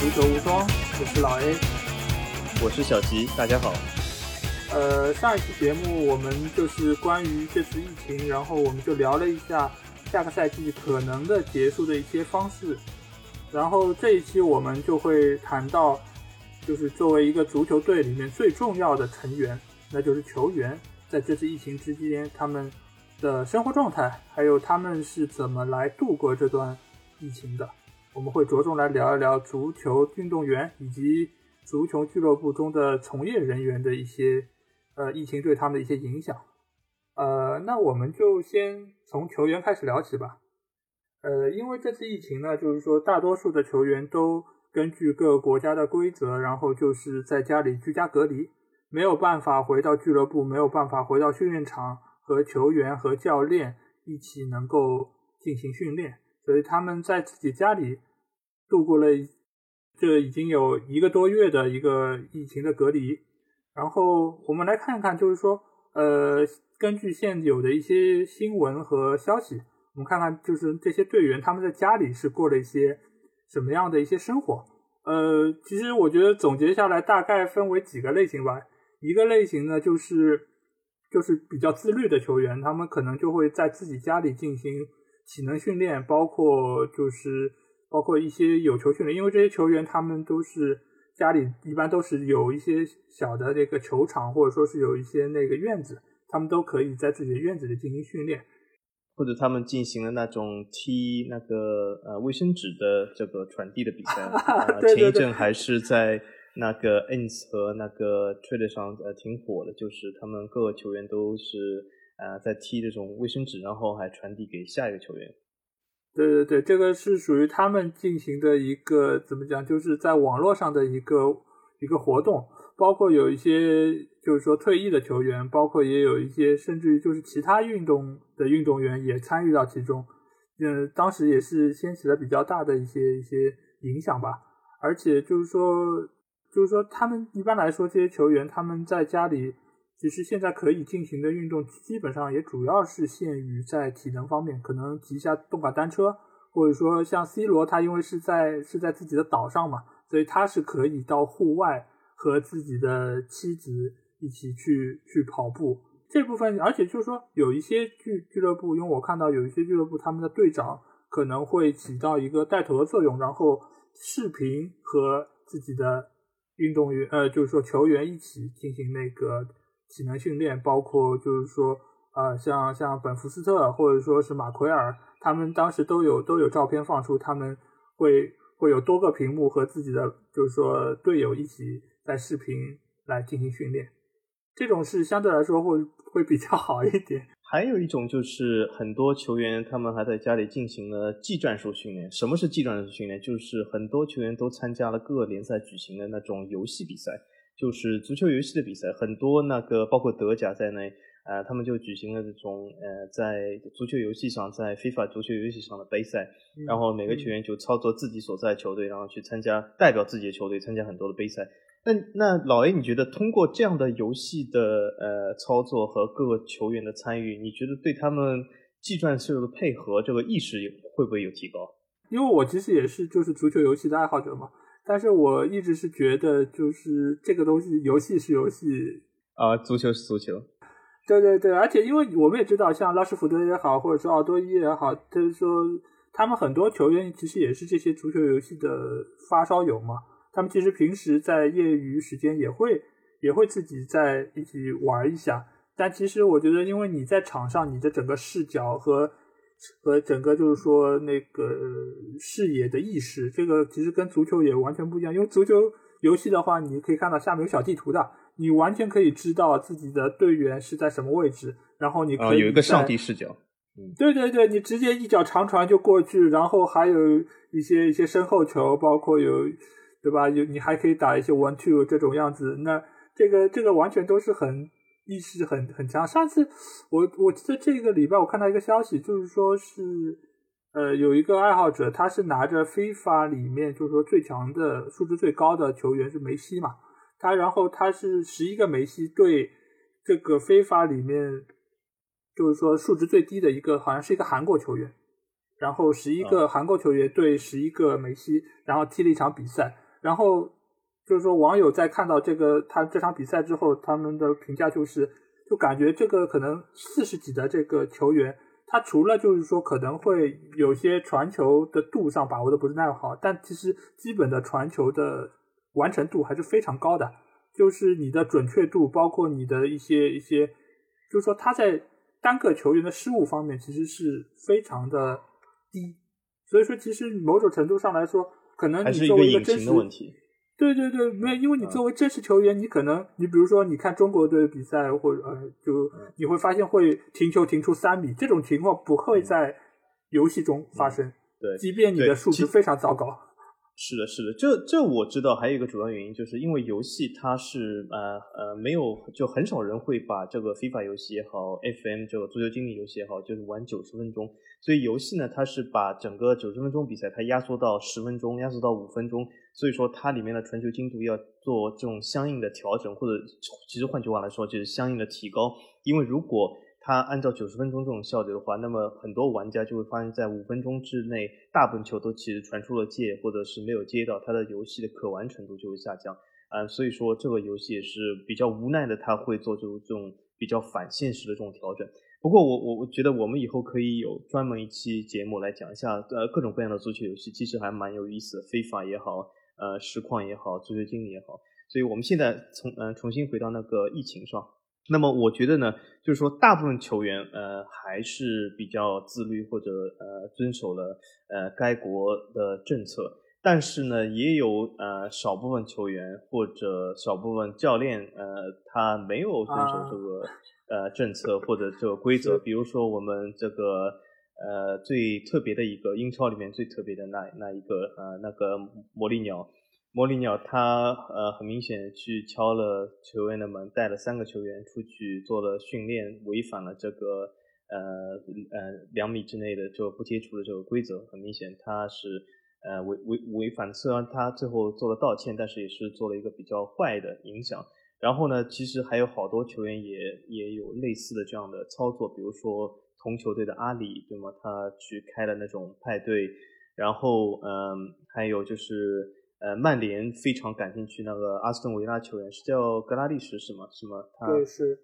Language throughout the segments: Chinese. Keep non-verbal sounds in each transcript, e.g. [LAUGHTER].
足球无双，我是老 A，我是小吉，大家好。呃，上一期节目我们就是关于这次疫情，然后我们就聊了一下下个赛季可能的结束的一些方式，然后这一期我们就会谈到，就是作为一个足球队里面最重要的成员，那就是球员，在这次疫情之间他们的生活状态，还有他们是怎么来度过这段疫情的。我们会着重来聊一聊足球运动员以及足球俱乐部中的从业人员的一些呃疫情对他们的一些影响。呃，那我们就先从球员开始聊起吧。呃，因为这次疫情呢，就是说大多数的球员都根据各个国家的规则，然后就是在家里居家隔离，没有办法回到俱乐部，没有办法回到训练场和球员和教练一起能够进行训练。所以他们在自己家里度过了这已经有一个多月的一个疫情的隔离。然后我们来看看，就是说，呃，根据现有的一些新闻和消息，我们看看就是这些队员他们在家里是过了一些什么样的一些生活。呃，其实我觉得总结下来大概分为几个类型吧。一个类型呢，就是就是比较自律的球员，他们可能就会在自己家里进行。体能训练包括就是包括一些有球训练，因为这些球员他们都是家里一般都是有一些小的这个球场，或者说是有一些那个院子，他们都可以在自己的院子里进行训练，或者他们进行了那种踢那个呃卫生纸的这个传递的比赛，[LAUGHS] 前一阵还是在那个 ins 和那个 trade 上呃挺火的，就是他们各个球员都是。啊，在踢这种卫生纸，然后还传递给下一个球员。对对对，这个是属于他们进行的一个怎么讲，就是在网络上的一个一个活动。包括有一些就是说退役的球员，包括也有一些甚至于就是其他运动的运动员也参与到其中。嗯，当时也是掀起了比较大的一些一些影响吧。而且就是说，就是说他们一般来说这些球员他们在家里。其实现在可以进行的运动，基本上也主要是限于在体能方面，可能骑一下动感单车，或者说像 C 罗，他因为是在是在自己的岛上嘛，所以他是可以到户外和自己的妻子一起去去跑步。这部分，而且就是说有一些俱俱乐部，因为我看到有一些俱乐部，他们的队长可能会起到一个带头的作用，然后视频和自己的运动员，呃，就是说球员一起进行那个。体能训练包括就是说，呃，像像本福斯特或者说是马奎尔，他们当时都有都有照片放出，他们会会有多个屏幕和自己的就是说队友一起在视频来进行训练，这种是相对来说会会比较好一点。还有一种就是很多球员他们还在家里进行了技战术训练。什么是技战术训练？就是很多球员都参加了各个联赛举行的那种游戏比赛。就是足球游戏的比赛，很多那个包括德甲在内，呃，他们就举行了这种呃，在足球游戏上，在非法足球游戏上的杯赛，然后每个球员就操作自己所在球队，然后去参加代表自己的球队参加很多的杯赛。那那老 A，你觉得通过这样的游戏的呃操作和各个球员的参与，你觉得对他们技战术的配合这个意识会不会有提高？因为我其实也是就是足球游戏的爱好者嘛。但是我一直是觉得，就是这个东西，游戏是游戏啊，足球是足球。对对对，而且因为我们也知道，像拉什福德也好，或者说奥多伊也好，就是说他们很多球员其实也是这些足球游戏的发烧友嘛。他们其实平时在业余时间也会也会自己在一起玩一下。但其实我觉得，因为你在场上，你的整个视角和和整个就是说那个视野的意识，这个其实跟足球也完全不一样。因为足球游戏的话，你可以看到下面有小地图的，你完全可以知道自己的队员是在什么位置，然后你可以有一个上帝视角。嗯，对对对，你直接一脚长传就过去，然后还有一些一些身后球，包括有对吧？有你还可以打一些 one two 这种样子，那这个这个完全都是很。意识很很强。上次我我记得这个礼拜我看到一个消息，就是说是呃有一个爱好者，他是拿着非法里面就是说最强的数值最高的球员是梅西嘛，他然后他是十一个梅西对这个非法里面就是说数值最低的一个好像是一个韩国球员，然后十一个韩国球员对十一个梅西，然后踢了一场比赛。然后就是说，网友在看到这个他这场比赛之后，他们的评价就是，就感觉这个可能四十几的这个球员，他除了就是说可能会有些传球的度上把握的不是那好，但其实基本的传球的完成度还是非常高的。就是你的准确度，包括你的一些一些，就是说他在单个球员的失误方面其实是非常的。低，所以说其实某种程度上来说，可能你作为一个真实，对对对，没有，因为你作为真实球员，你可能你比如说你看中国队比赛或者呃，就你会发现会停球停出三米，这种情况不会在游戏中发生，对，即便你的数值非常糟糕。是的，是的，这这我知道，还有一个主要原因，就是因为游戏它是呃呃没有，就很少人会把这个 FIFA 游戏也好，FM 这个足球经理游戏也好，就是玩九十分钟，所以游戏呢，它是把整个九十分钟比赛它压缩到十分钟，压缩到五分钟，所以说它里面的传球精度要做这种相应的调整，或者其实换句话来说就是相应的提高，因为如果它按照九十分钟这种效率的话，那么很多玩家就会发现，在五分钟之内，大部分球都其实传出了界，或者是没有接到，它的游戏的可玩程度就会下降。啊，所以说这个游戏也是比较无奈的，它会做出这种比较反现实的这种调整。不过我我我觉得我们以后可以有专门一期节目来讲一下，呃，各种各样的足球游戏，其实还蛮有意思的，非法也好，呃，实况也好，足球经理也好。所以我们现在从嗯重新回到那个疫情上。那么我觉得呢，就是说大部分球员呃还是比较自律或者呃遵守了呃该国的政策，但是呢也有呃少部分球员或者少部分教练呃他没有遵守这个呃政策或者这个规则，比如说我们这个呃最特别的一个英超里面最特别的那那一个呃那个魔力鸟。魔力鸟他呃很明显去敲了球员的门，带了三个球员出去做了训练，违反了这个呃呃两米之内的就不接触的这个规则。很明显他是呃违违违反，虽然他最后做了道歉，但是也是做了一个比较坏的影响。然后呢，其实还有好多球员也也有类似的这样的操作，比如说同球队的阿里对吗？他去开了那种派对，然后嗯还有就是。呃，曼联非常感兴趣那个阿斯顿维拉球员是叫格拉利什是吗？是吗？对，是。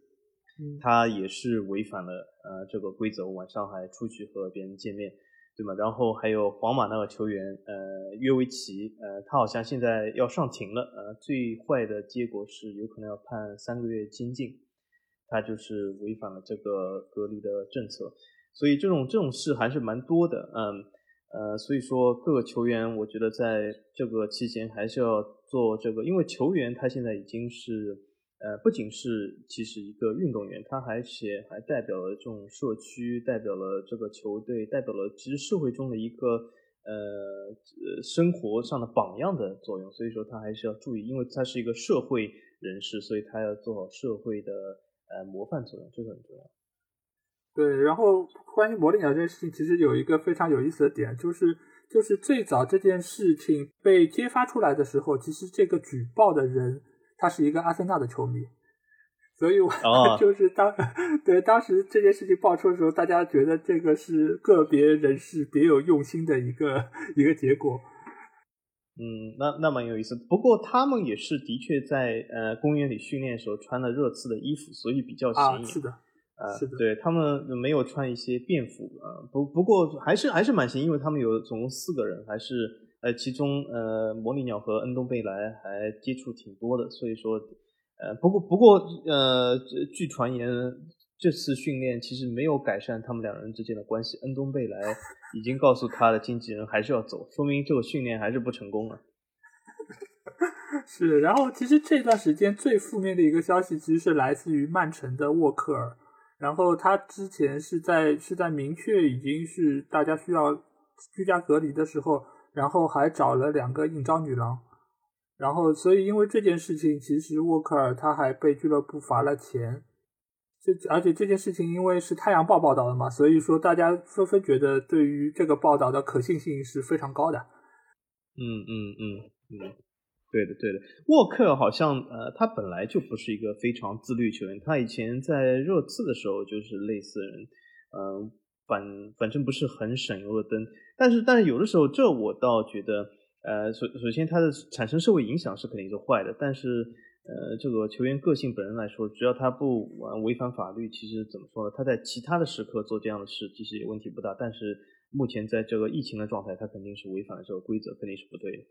他也是违反了呃这个规则，晚上还出去和别人见面，对吗？然后还有皇马那个球员呃约维奇，呃他好像现在要上庭了，呃最坏的结果是有可能要判三个月监禁，他就是违反了这个隔离的政策，所以这种这种事还是蛮多的，嗯。呃，所以说各个球员，我觉得在这个期间还是要做这个，因为球员他现在已经是，呃，不仅是其实一个运动员，他还且还代表了这种社区，代表了这个球队，代表了其实社会中的一个呃生活上的榜样的作用。所以说他还是要注意，因为他是一个社会人士，所以他要做好社会的呃模范作用，这个很重要。对，然后关于魔力鸟这件事情，其实有一个非常有意思的点，就是就是最早这件事情被揭发出来的时候，其实这个举报的人他是一个阿森纳的球迷，所以我 [LAUGHS] 就是当对当时这件事情爆出的时候，大家觉得这个是个别人士别有用心的一个一个结果。嗯，那那蛮有意思。不过他们也是的确在呃公园里训练的时候穿了热刺的衣服，所以比较显眼。是的。呃，对他们没有穿一些便服啊，不不过还是还是蛮行，因为他们有总共四个人，还是呃其中呃魔力鸟和恩东贝莱还接触挺多的，所以说呃不过不过呃据传言这次训练其实没有改善他们两人之间的关系，恩东贝莱已经告诉他的经纪人还是要走，说明这个训练还是不成功了。[LAUGHS] 是，然后其实这段时间最负面的一个消息其实是来自于曼城的沃克尔。然后他之前是在是在明确已经是大家需要居家隔离的时候，然后还找了两个应招女郎，然后所以因为这件事情，其实沃克尔他还被俱乐部罚了钱。这而且这件事情因为是太阳报报道的嘛，所以说大家纷纷觉得对于这个报道的可信性是非常高的。嗯嗯嗯嗯。对的，对的，沃克好像呃，他本来就不是一个非常自律球员，他以前在热刺的时候就是类似人，嗯，反反正不是很省油的灯。但是但是有的时候，这我倒觉得，呃，首首先它的产生社会影响是肯定是坏的，但是。呃，这个球员个性本人来说，只要他不违反法律，其实怎么说呢？他在其他的时刻做这样的事，其实也问题不大。但是目前在这个疫情的状态，他肯定是违反了这个规则，肯定是不对的。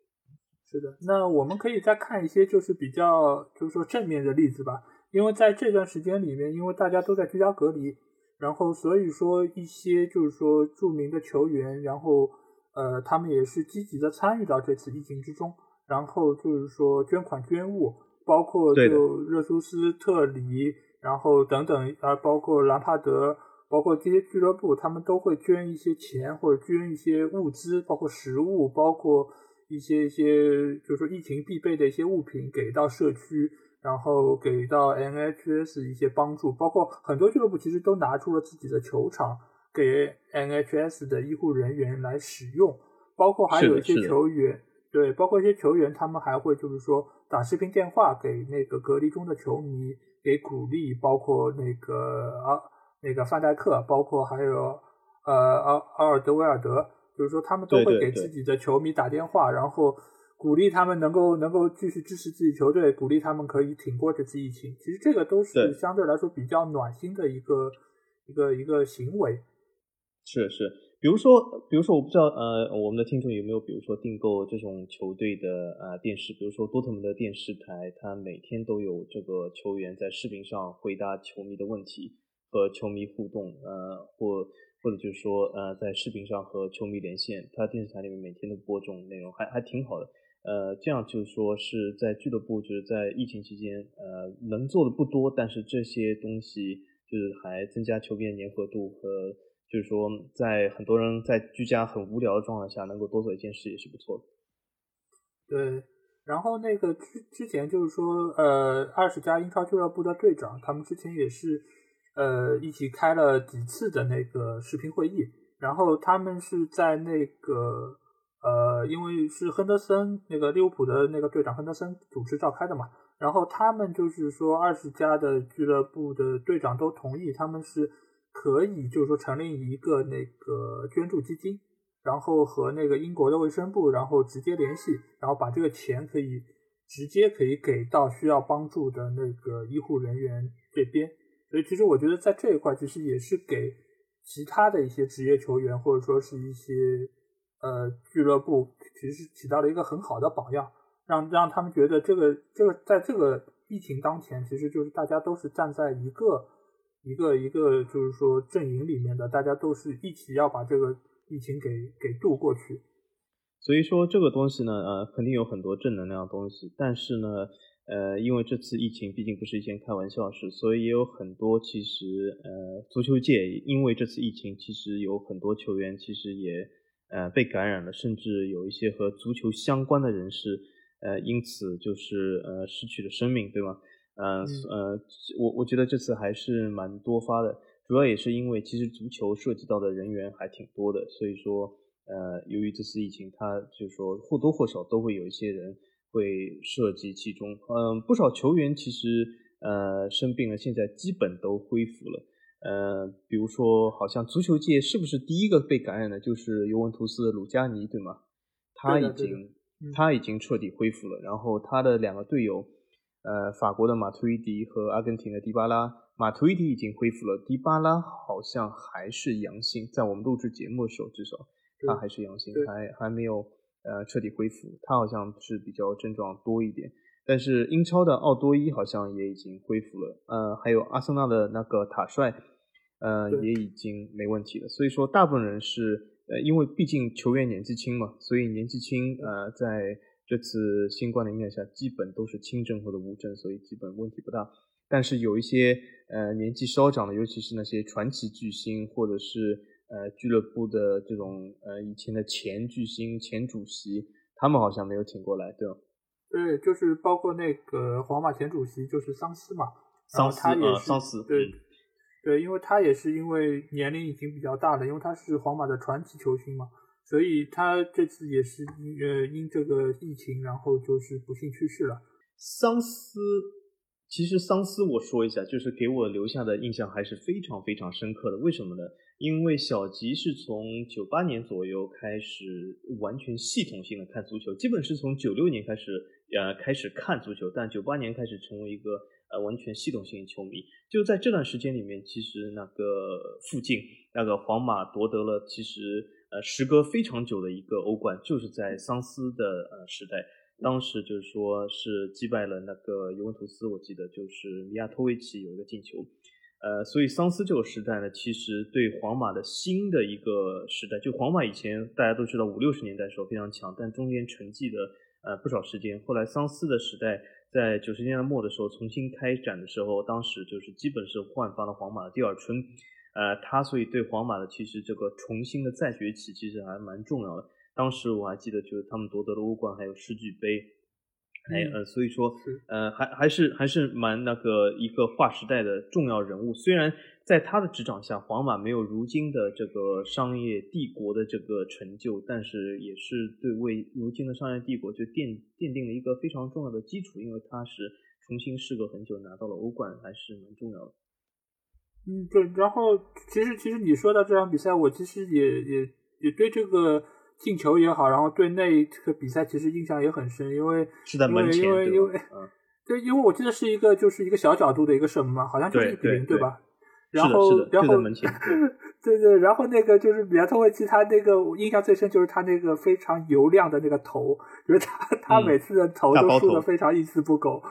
是的，那我们可以再看一些就是比较就是说正面的例子吧。因为在这段时间里面，因为大家都在居家隔离，然后所以说一些就是说著名的球员，然后呃，他们也是积极的参与到这次疫情之中，然后就是说捐款捐物。包括就热苏斯特里，然后等等啊，包括兰帕德，包括这些俱乐部，他们都会捐一些钱或者捐一些物资，包括食物，包括一些一些，就是说疫情必备的一些物品给到社区，然后给到 NHS 一些帮助，包括很多俱乐部其实都拿出了自己的球场给 NHS 的医护人员来使用，包括还有一些球员，对，包括一些球员，他们还会就是说。打视频电话给那个隔离中的球迷，给鼓励，包括那个啊，那个范戴克，包括还有呃奥奥尔德维尔德，就是说他们都会给自己的球迷打电话，然后鼓励他们能够能够继续支持自己球队，鼓励他们可以挺过这次疫情。其实这个都是相对来说比较暖心的一个一个一个行为。是是。比如说，比如说，我不知道，呃，我们的听众有没有，比如说订购这种球队的啊电视，比如说多特蒙德电视台，它每天都有这个球员在视频上回答球迷的问题和球迷互动，呃，或或者就是说，呃，在视频上和球迷连线，它电视台里面每天都播这种内容，还还挺好的，呃，这样就是说是在俱乐部就是在疫情期间，呃，能做的不多，但是这些东西就是还增加球员粘合度和。就是说，在很多人在居家很无聊的状态下，能够多做一件事也是不错的。对，然后那个之之前就是说，呃，二十家英超俱乐部的队长，他们之前也是呃一起开了几次的那个视频会议，然后他们是在那个呃，因为是亨德森那个利物浦的那个队长亨德森主持召开的嘛，然后他们就是说二十家的俱乐部的队长都同意，他们是。可以，就是说成立一个那个捐助基金，然后和那个英国的卫生部，然后直接联系，然后把这个钱可以直接可以给到需要帮助的那个医护人员这边。所以其实我觉得在这一块，其实也是给其他的一些职业球员或者说是一些呃俱乐部，其实起到了一个很好的榜样，让让他们觉得这个这个在这个疫情当前，其实就是大家都是站在一个。一个一个就是说阵营里面的大家都是一起要把这个疫情给给渡过去，所以说这个东西呢，呃，肯定有很多正能量的东西，但是呢，呃，因为这次疫情毕竟不是一件开玩笑事，所以也有很多其实呃，足球界因为这次疫情，其实有很多球员其实也呃被感染了，甚至有一些和足球相关的人士，呃，因此就是呃失去了生命，对吗？嗯呃，我我觉得这次还是蛮多发的，主要也是因为其实足球涉及到的人员还挺多的，所以说呃，由于这次疫情，它就是说或多或少都会有一些人会涉及其中。嗯，不少球员其实呃生病了，现在基本都恢复了。呃，比如说好像足球界是不是第一个被感染的，就是尤文图斯的鲁加尼，对吗？他已经他已经彻底恢复了，然后他的两个队友。呃，法国的马图伊迪和阿根廷的迪巴拉，马图伊迪已经恢复了，迪巴拉好像还是阳性，在我们录制节目的时候，至少他还是阳性，还还没有呃彻底恢复，他好像是比较症状多一点。但是英超的奥多伊好像也已经恢复了，呃，还有阿森纳的那个塔帅，呃，也已经没问题了。所以说，大部分人是呃，因为毕竟球员年纪轻嘛，所以年纪轻呃，在。这次新冠的影响下，基本都是轻症或者无症，所以基本问题不大。但是有一些呃年纪稍长的，尤其是那些传奇巨星，或者是呃俱乐部的这种呃以前的前巨星、前主席，他们好像没有挺过来，对吧？对，就是包括那个皇马前主席，就是桑斯嘛。桑斯呃，桑斯。对对，因为他也是因为年龄已经比较大了，因为他是皇马的传奇球星嘛。所以他这次也是呃因这个疫情，然后就是不幸去世了。桑斯其实桑斯，我说一下，就是给我留下的印象还是非常非常深刻的。为什么呢？因为小吉是从九八年左右开始完全系统性的看足球，基本是从九六年开始呃开始看足球，但九八年开始成为一个呃完全系统性球迷。就在这段时间里面，其实那个附近那个皇马夺得了其实呃时隔非常久的一个欧冠，就是在桑斯的呃时代。当时就是说是击败了那个尤文图斯，我记得就是米亚托维奇有一个进球，呃，所以桑斯这个时代呢，其实对皇马的新的一个时代，就皇马以前大家都知道五六十年代时候非常强，但中间沉寂了呃不少时间，后来桑斯的时代在九十年代末的时候重新开展的时候，当时就是基本是焕发了皇马的第二春，呃，他所以对皇马的其实这个重新的再崛起其实还蛮重要的。当时我还记得，就是他们夺得了欧冠，还有世俱杯，还呃，所以说，呃，还还是还是蛮那个一个划时代的重要人物。虽然在他的执掌下，皇马没有如今的这个商业帝国的这个成就，但是也是对为如今的商业帝国就奠奠定了一个非常重要的基础，因为他是重新事隔很久拿到了欧冠，还是蛮重要的。嗯，对。然后，其实其实你说到这场比赛，我其实也也也对这个。进球也好，然后对那个比赛其实印象也很深，因为是在门前，因为因为 [LAUGHS] 对，因为我记得是一个就是一个小角度的一个什么，好像就是一比零，对吧？然后然后 [LAUGHS] 对对，然后那个就是比亚托维奇，他那个我印象最深就是他那个非常油亮的那个头，就是他他每次的头都梳的非常一丝不苟，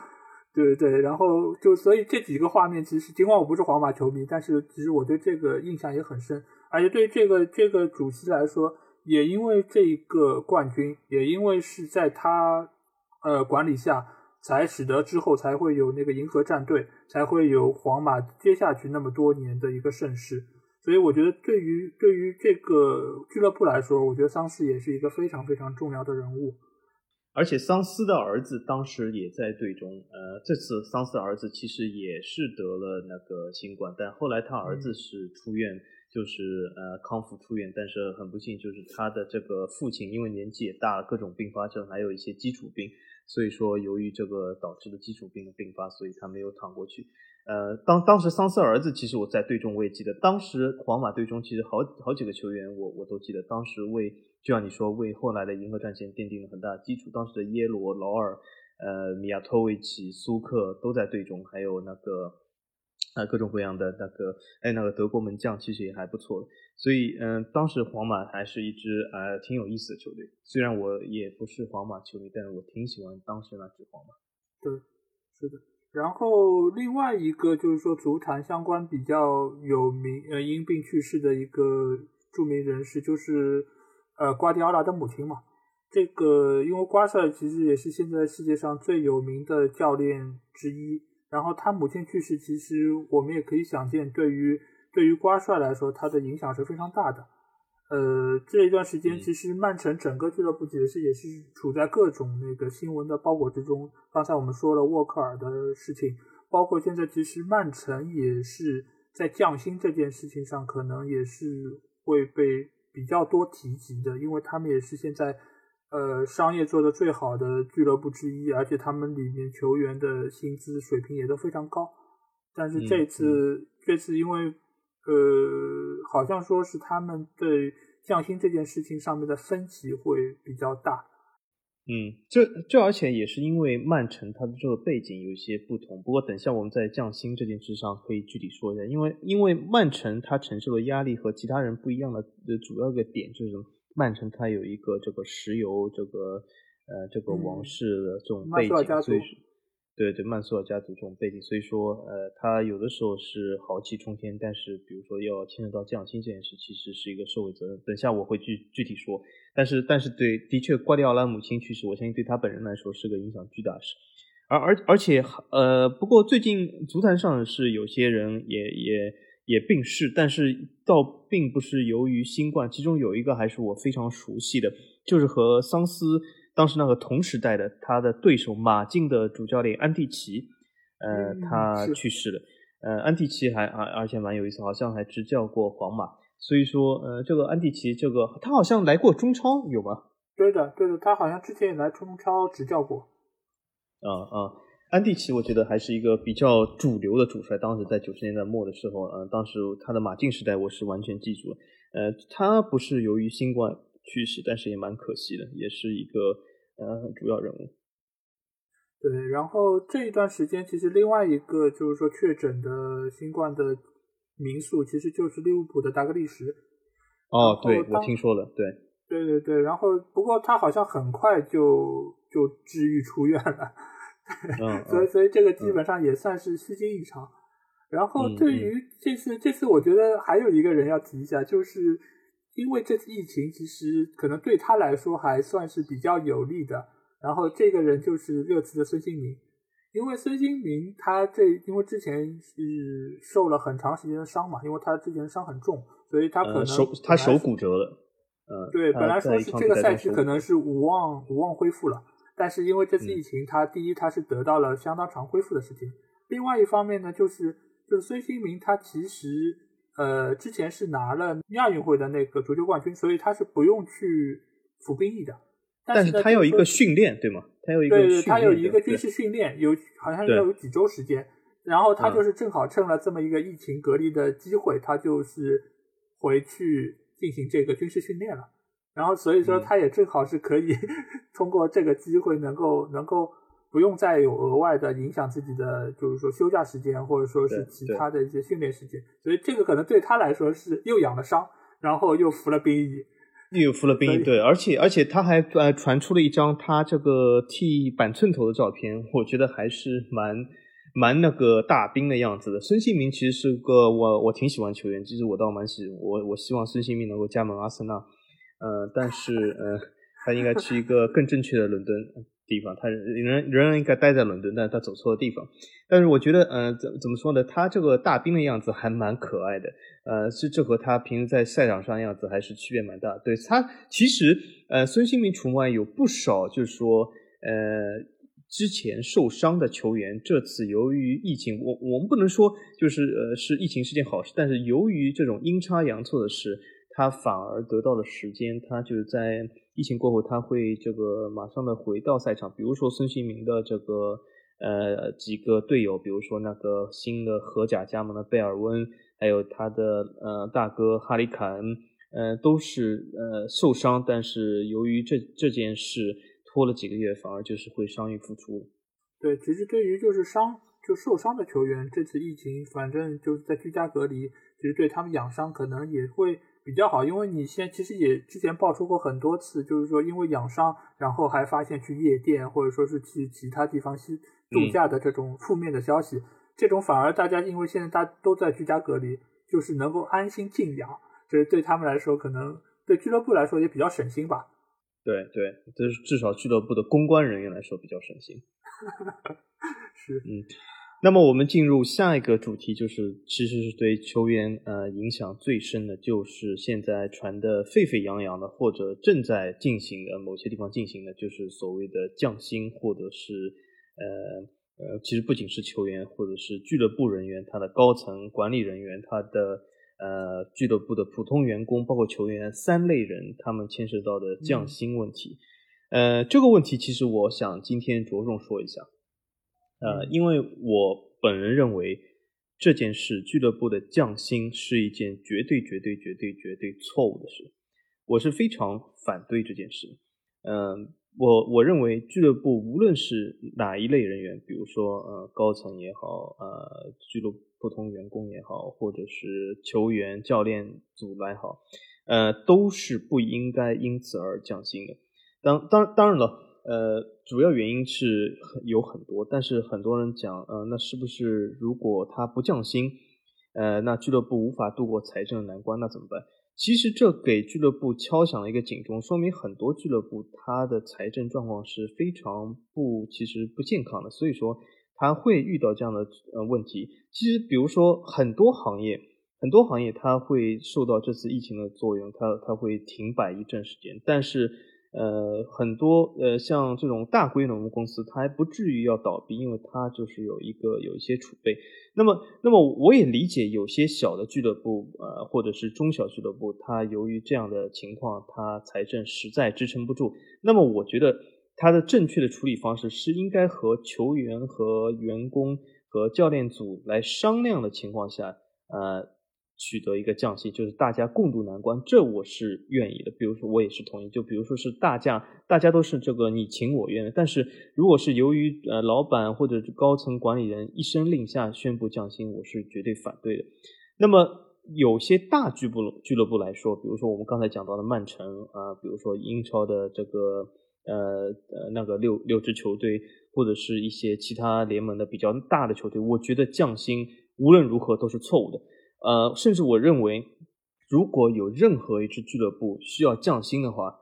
对对，然后就所以这几个画面，其实尽管我不是皇马球迷，但是其实我对这个印象也很深，而且对这个这个主席来说。也因为这一个冠军，也因为是在他呃管理下，才使得之后才会有那个银河战队，才会有皇马接下去那么多年的一个盛世。所以我觉得，对于对于这个俱乐部来说，我觉得桑斯也是一个非常非常重要的人物。而且桑斯的儿子当时也在队中，呃，这次桑斯的儿子其实也是得了那个新冠，但后来他儿子是出院。就是呃康复出院，但是很不幸，就是他的这个父亲因为年纪也大了，各种并发症，还有一些基础病，所以说由于这个导致的基础病的并发，所以他没有躺过去。呃，当当时桑斯儿子，其实我在队中我也记得，当时皇马队中其实好好几个球员，我我都记得，当时为就像你说，为后来的银河战线奠定了很大的基础。当时的耶罗、劳尔、呃米亚托维奇、苏克都在队中，还有那个。啊，各种各样的那个，哎，那个德国门将其实也还不错，所以，嗯，当时皇马还是一支呃挺有意思的球队。虽然我也不是皇马球迷，但是我挺喜欢当时那支皇马。对，是的。然后另外一个就是说，足坛相关比较有名呃因病去世的一个著名人士，就是呃瓜迪奥拉的母亲嘛。这个因为瓜帅其实也是现在世界上最有名的教练之一。然后他母亲去世，其实我们也可以想见，对于对于瓜帅来说，他的影响是非常大的。呃，这一段时间，其实曼城整个俱乐部也是也是处在各种那个新闻的包裹之中。刚才我们说了沃克尔的事情，包括现在其实曼城也是在降薪这件事情上，可能也是会被比较多提及的，因为他们也是现在。呃，商业做的最好的俱乐部之一，而且他们里面球员的薪资水平也都非常高。但是这次，这次因为呃，好像说是他们对降薪这件事情上面的分歧会比较大。嗯，这这而且也是因为曼城它的这个背景有一些不同。不过等下我们在降薪这件事上可以具体说一下，因为因为曼城它承受的压力和其他人不一样的主要一个点就是什么？曼城它有一个这个石油这个呃这个王室的这种背景，所以对对曼苏尔家族这种背景，所以说呃他有的时候是豪气冲天，但是比如说要牵扯到降薪这件事，其实是一个社会责任。等下我会具具体说，但是但是对的确瓜迪奥拉母亲去世，我相信对他本人来说是个影响巨大的事。而而而且呃不过最近足坛上是有些人也也。也病逝，但是倒并不是由于新冠，其中有一个还是我非常熟悉的，就是和桑斯当时那个同时代的他的对手马竞的主教练安蒂奇，呃，他去世了。呃，安蒂奇还而而且蛮有意思，好像还执教过皇马，所以说呃，这个安蒂奇这个他好像来过中超有吗？对的，对的，他好像之前也来中超执教过。啊啊。安蒂奇，我觉得还是一个比较主流的主帅。当时在九十年代末的时候，嗯，当时他的马竞时代我是完全记住了。呃，他不是由于新冠去世，但是也蛮可惜的，也是一个呃主要人物。对，然后这一段时间，其实另外一个就是说确诊的新冠的民宿，其实就是利物浦的达格利什。哦，对，我听说了，对，对对对。然后不过他好像很快就就治愈出院了。[LAUGHS] 嗯，所以所以这个基本上也算是虚惊一场。然后对于这次这次，我觉得还有一个人要提一下，就是因为这次疫情，其实可能对他来说还算是比较有利的。然后这个人就是热刺的孙兴民，因为孙兴民他这因为之前是受了很长时间的伤嘛，因为他之前伤很重，所以他可能手他手骨折了。嗯，对，本来说是这个赛季可能是无望无望恢复了。但是因为这次疫情，他第一他是得到了相当长恢复的时间。另外一方面呢，就是就是孙兴民他其实呃之前是拿了亚运会的那个足球冠军，所以他是不用去服兵役的。但是他有一个训练，对吗？他有一个对对，他有一个军事训练，有好像要有几周时间。然后他就是正好趁了这么一个疫情隔离的机会，他就是回去进行这个军事训练了。然后，所以说他也正好是可以 [LAUGHS] 通过这个机会，能够能够不用再有额外的影响自己的，就是说休假时间，或者说是其他的一些训练时间。所以这个可能对他来说是又养了伤，然后又服了兵役，又服了兵役。对，而且而且他还呃传出了一张他这个剃板寸头的照片，我觉得还是蛮蛮那个大兵的样子的。孙兴民其实是个我我挺喜欢球员，其实我倒蛮喜我我希望孙兴民能够加盟阿森纳。呃，但是呃，他应该去一个更正确的伦敦地方。他仍仍然应该待在伦敦，但是他走错了地方。但是我觉得，呃，怎怎么说呢？他这个大兵的样子还蛮可爱的。呃，是这和他平时在赛场上的样子还是区别蛮大。对他，其实呃，孙兴民除外，有不少就是说，呃，之前受伤的球员，这次由于疫情，我我们不能说就是呃是疫情是件好事，但是由于这种阴差阳错的事。他反而得到了时间，他就是在疫情过后，他会这个马上的回到赛场。比如说孙兴民的这个呃几个队友，比如说那个新的荷甲加盟的贝尔温，还有他的呃大哥哈里凯恩，呃都是呃受伤，但是由于这这件事拖了几个月，反而就是会伤愈复出。对，其实对于就是伤就受伤的球员，这次疫情反正就是在居家隔离，其实对他们养伤可能也会。比较好，因为你现其实也之前爆出过很多次，就是说因为养伤，然后还发现去夜店或者说是去其他地方去度假的这种负面的消息，这种反而大家因为现在大家都在居家隔离，就是能够安心静养，这对他们来说可能对俱乐部来说也比较省心吧。对对，这是至少俱乐部的公关人员来说比较省心。[LAUGHS] 是，嗯。那么我们进入下一个主题，就是其实是对球员呃影响最深的，就是现在传的沸沸扬扬的，或者正在进行的某些地方进行的，就是所谓的降薪，或者是呃呃，其实不仅是球员，或者是俱乐部人员，他的高层管理人员，他的呃俱乐部的普通员工，包括球员三类人，他们牵涉到的降薪问题。呃，这个问题其实我想今天着重说一下。呃，因为我本人认为这件事，俱乐部的降薪是一件绝对、绝对、绝对、绝对错误的事，我是非常反对这件事。嗯，我我认为俱乐部无论是哪一类人员，比如说呃高层也好，呃俱乐部普通员工也好，或者是球员、教练组来好，呃都是不应该因此而降薪的。当当当然了。呃，主要原因是有很多，但是很多人讲，呃，那是不是如果他不降薪，呃，那俱乐部无法度过财政难关，那怎么办？其实这给俱乐部敲响了一个警钟，说明很多俱乐部它的财政状况是非常不，其实不健康的，所以说他会遇到这样的呃问题。其实，比如说很多行业，很多行业它会受到这次疫情的作用，它它会停摆一阵时间，但是。呃，很多呃，像这种大规模的公司，它还不至于要倒闭，因为它就是有一个有一些储备。那么，那么我也理解有些小的俱乐部，呃，或者是中小俱乐部，它由于这样的情况，它财政实在支撑不住。那么，我觉得它的正确的处理方式是应该和球员和员工和教练组来商量的情况下，呃，取得一个降薪，就是大家共度难关，这我是愿意的。比如说，我也是同意。就比如说是大家，大家都是这个你情我愿的。但是如果是由于呃老板或者高层管理人一声令下宣布降薪，我是绝对反对的。那么有些大俱部俱乐部来说，比如说我们刚才讲到的曼城啊，比如说英超的这个呃呃那个六六支球队，或者是一些其他联盟的比较大的球队，我觉得降薪无论如何都是错误的。呃，甚至我认为，如果有任何一支俱乐部需要降薪的话，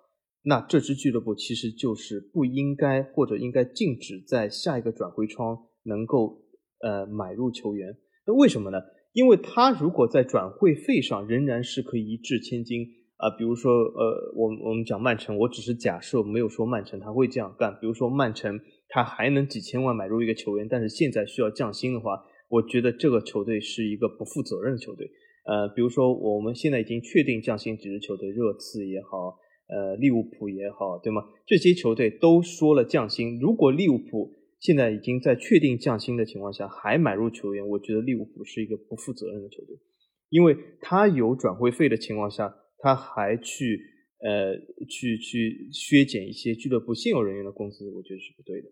那这支俱乐部其实就是不应该或者应该禁止在下一个转会窗能够呃买入球员。那为什么呢？因为他如果在转会费上仍然是可以一掷千金啊，比如说呃，我我们讲曼城，我只是假设没有说曼城他会这样干。比如说曼城他还能几千万买入一个球员，但是现在需要降薪的话。我觉得这个球队是一个不负责任的球队。呃，比如说我们现在已经确定降薪几支球队，热刺也好，呃，利物浦也好，对吗？这些球队都说了降薪。如果利物浦现在已经在确定降薪的情况下还买入球员，我觉得利物浦是一个不负责任的球队，因为他有转会费的情况下，他还去呃去去削减一些俱乐部现有人员的工资，我觉得是不对的。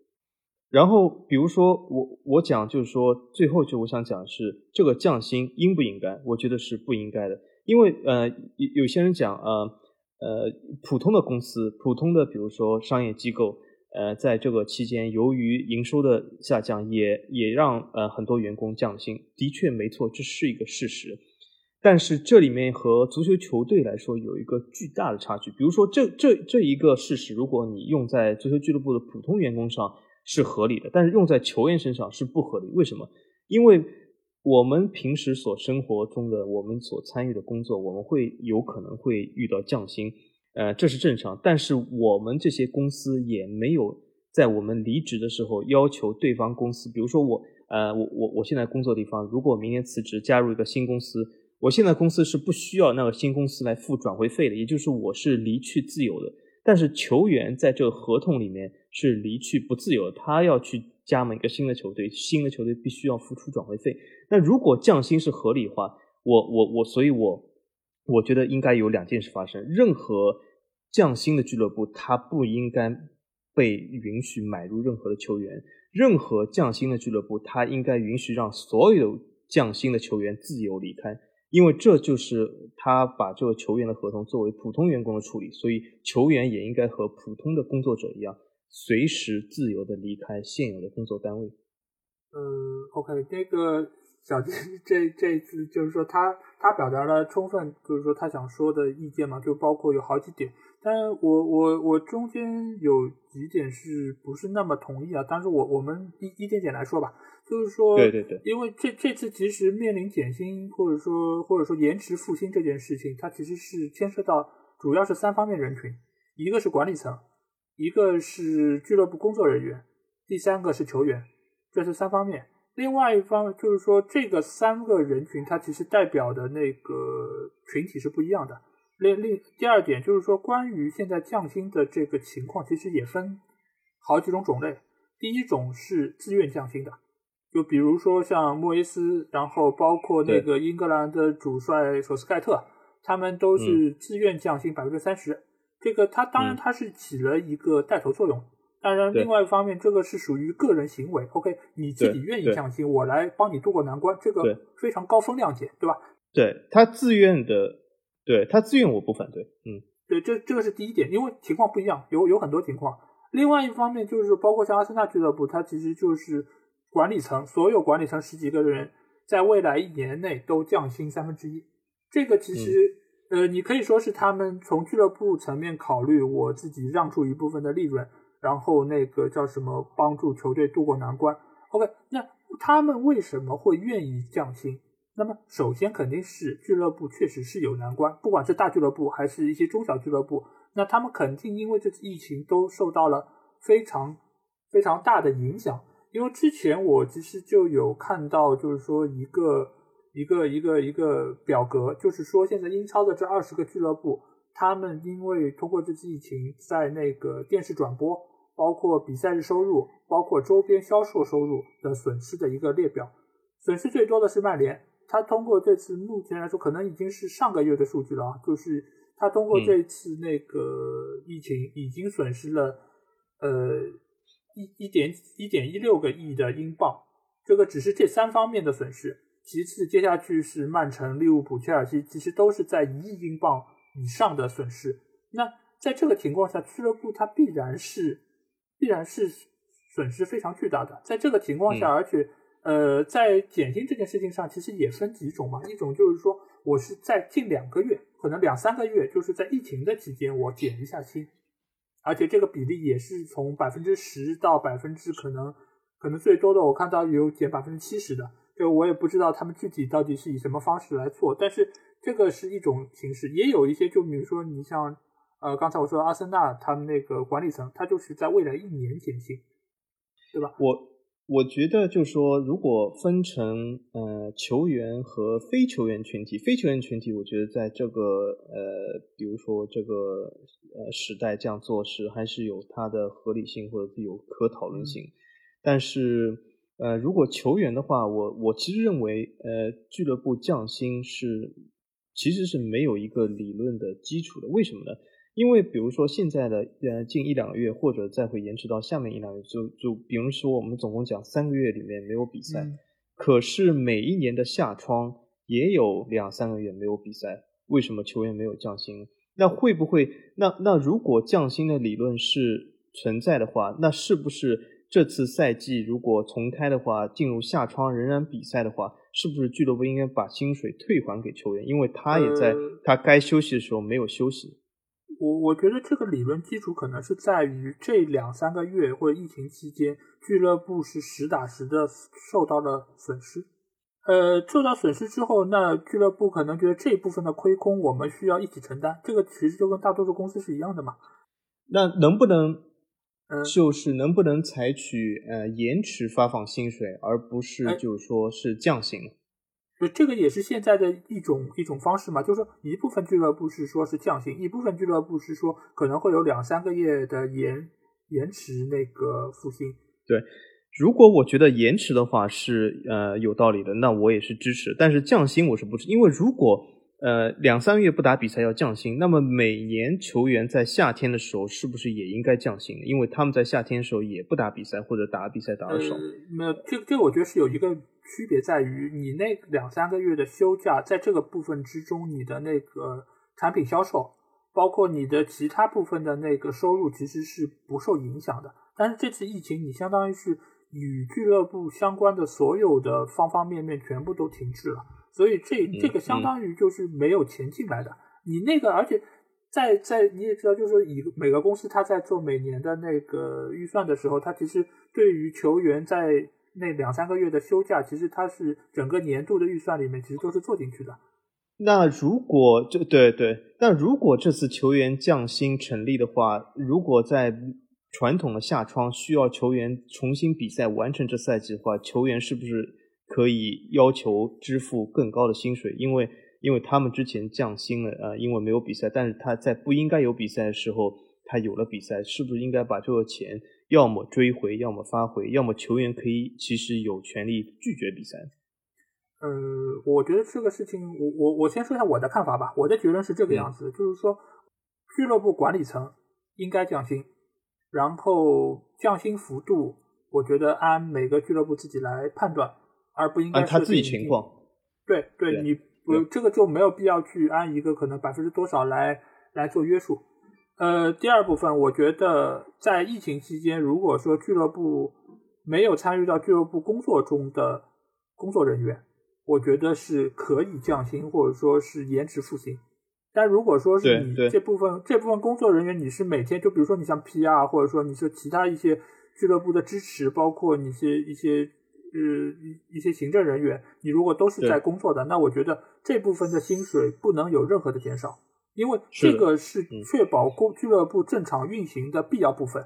然后，比如说我我讲就是说，最后就我想讲的是这个降薪应不应该？我觉得是不应该的，因为呃有有些人讲呃呃普通的公司、普通的比如说商业机构，呃在这个期间由于营收的下降，也也让呃很多员工降薪，的确没错，这是一个事实。但是这里面和足球球队来说有一个巨大的差距。比如说这这这一个事实，如果你用在足球俱乐部的普通员工上。是合理的，但是用在球员身上是不合理。为什么？因为我们平时所生活中的我们所参与的工作，我们会有可能会遇到降薪，呃，这是正常。但是我们这些公司也没有在我们离职的时候要求对方公司，比如说我，呃，我我我现在工作地方，如果明年辞职加入一个新公司，我现在公司是不需要那个新公司来付转会费的，也就是我是离去自由的。但是球员在这个合同里面是离去不自由，他要去加盟一个新的球队，新的球队必须要付出转会费。那如果降薪是合理化，我我我，所以我我觉得应该有两件事发生：任何降薪的俱乐部，他不应该被允许买入任何的球员；任何降薪的俱乐部，他应该允许让所有降薪的球员自由离开。因为这就是他把这个球员的合同作为普通员工的处理，所以球员也应该和普通的工作者一样，随时自由的离开现有的工作单位。嗯，OK，那个小金这这次就是说他他表达了充分就是说他想说的意见嘛，就包括有好几点，但我我我中间有几点是不是那么同意啊？但是我我们一一点点来说吧。就是说，对对对，因为这这次其实面临减薪或者说或者说延迟复薪这件事情，它其实是牵涉到主要是三方面人群，一个是管理层，一个是俱乐部工作人员，第三个是球员，这是三方面。另外一方就是说，这个三个人群它其实代表的那个群体是不一样的。另另第二点就是说，关于现在降薪的这个情况，其实也分好几种种类。第一种是自愿降薪的。就比如说像莫耶斯，然后包括那个英格兰的主帅索斯盖特，他们都是自愿降薪百分之三十。这个他当然他是起了一个带头作用，当然另外一方面，这个是属于个人行为。OK，你自己愿意降薪，我来帮你渡过难关，这个非常高风亮节，对吧？对他自愿的，对他自愿我不反对。嗯，对，这这个是第一点，因为情况不一样，有有很多情况。另外一方面就是包括像阿森纳俱乐部，它其实就是。管理层所有管理层十几个人，在未来一年内都降薪三分之一。这个其实，呃，你可以说是他们从俱乐部层面考虑，我自己让出一部分的利润，然后那个叫什么，帮助球队渡过难关。OK，那他们为什么会愿意降薪？那么首先肯定是俱乐部确实是有难关，不管是大俱乐部还是一些中小俱乐部，那他们肯定因为这次疫情都受到了非常非常大的影响。因为之前我其实就有看到，就是说一个一个一个一个表格，就是说现在英超的这二十个俱乐部，他们因为通过这次疫情，在那个电视转播，包括比赛日收入，包括周边销售收入的损失的一个列表。损失最多的是曼联，他通过这次目前来说，可能已经是上个月的数据了啊，就是他通过这次那个疫情已经损失了呃一一点一点一六个亿的英镑，这个只是这三方面的损失。其次，接下去是曼城、利物浦、切尔西，其实都是在一亿英镑以上的损失。那在这个情况下，俱乐部它必然是必然是损失非常巨大的。在这个情况下，而且呃，在减薪这件事情上，其实也分几种嘛。一种就是说我是在近两个月，可能两三个月，就是在疫情的期间，我减一下薪，而且这个比例也是从百分之十到百分之可能可能最多的，我看到有减百分之七十的。这我也不知道他们具体到底是以什么方式来做，但是这个是一种形式，也有一些，就比如说你像。呃，刚才我说阿森纳他们那个管理层，他就是在未来一年减薪，对吧？我我觉得就是说，如果分成呃球员和非球员群体，非球员群体，我觉得在这个呃，比如说这个呃时代这样做是还是有它的合理性或者是有可讨论性。但是呃，如果球员的话，我我其实认为呃，俱乐部降薪是其实是没有一个理论的基础的。为什么呢？因为比如说现在的呃近一两个月，或者再会延迟到下面一两个月，就就比如说我们总共讲三个月里面没有比赛，可是每一年的夏窗也有两三个月没有比赛，为什么球员没有降薪？那会不会那那如果降薪的理论是存在的话，那是不是这次赛季如果重开的话，进入夏窗仍然比赛的话，是不是俱乐部应该把薪水退还给球员？因为他也在他该休息的时候没有休息。我我觉得这个理论基础可能是在于这两三个月或者疫情期间，俱乐部是实打实的受到了损失。呃，受到损失之后，那俱乐部可能觉得这一部分的亏空我们需要一起承担。这个其实就跟大多数公司是一样的嘛。那能不能，就是能不能采取呃延迟发放薪水，而不是就是说是降薪？对这个也是现在的一种一种方式嘛，就是说一部分俱乐部是说是降薪，一部分俱乐部是说可能会有两三个月的延延迟那个付薪。对，如果我觉得延迟的话是呃有道理的，那我也是支持。但是降薪我是不支，因为如果呃两三个月不打比赛要降薪，那么每年球员在夏天的时候是不是也应该降薪？因为他们在夏天的时候也不打比赛，或者打比赛打的少。没有，这这我觉得是有一个。区别在于，你那两三个月的休假，在这个部分之中，你的那个产品销售，包括你的其他部分的那个收入，其实是不受影响的。但是这次疫情，你相当于是与俱乐部相关的所有的方方面面全部都停滞了，所以这这个相当于就是没有钱进来的。你那个，而且在在你也知道，就是说，以每个公司他在做每年的那个预算的时候，他其实对于球员在那两三个月的休假，其实他是整个年度的预算里面，其实都是做进去的。那如果这对对，那如果这次球员降薪成立的话，如果在传统的夏窗需要球员重新比赛完成这赛季的话，球员是不是可以要求支付更高的薪水？因为因为他们之前降薪了，呃，因为没有比赛，但是他在不应该有比赛的时候，他有了比赛，是不是应该把这个钱？要么追回，要么发回，要么球员可以其实有权利拒绝比赛。呃，我觉得这个事情，我我我先说一下我的看法吧。我的结论是这个样子，就是说，俱乐部管理层应该降薪，然后降薪幅度，我觉得按每个俱乐部自己来判断，而不应该按他自己情况。对对，你不这个就没有必要去按一个可能百分之多少来来做约束。呃，第二部分，我觉得在疫情期间，如果说俱乐部没有参与到俱乐部工作中的工作人员，我觉得是可以降薪或者说是延迟付薪。但如果说是你这部分这部分工作人员，你是每天就比如说你像 PR，或者说你是其他一些俱乐部的支持，包括你些一些呃一一些行政人员，你如果都是在工作的，那我觉得这部分的薪水不能有任何的减少。因为这个是确保公俱乐部正常运行的必要部分，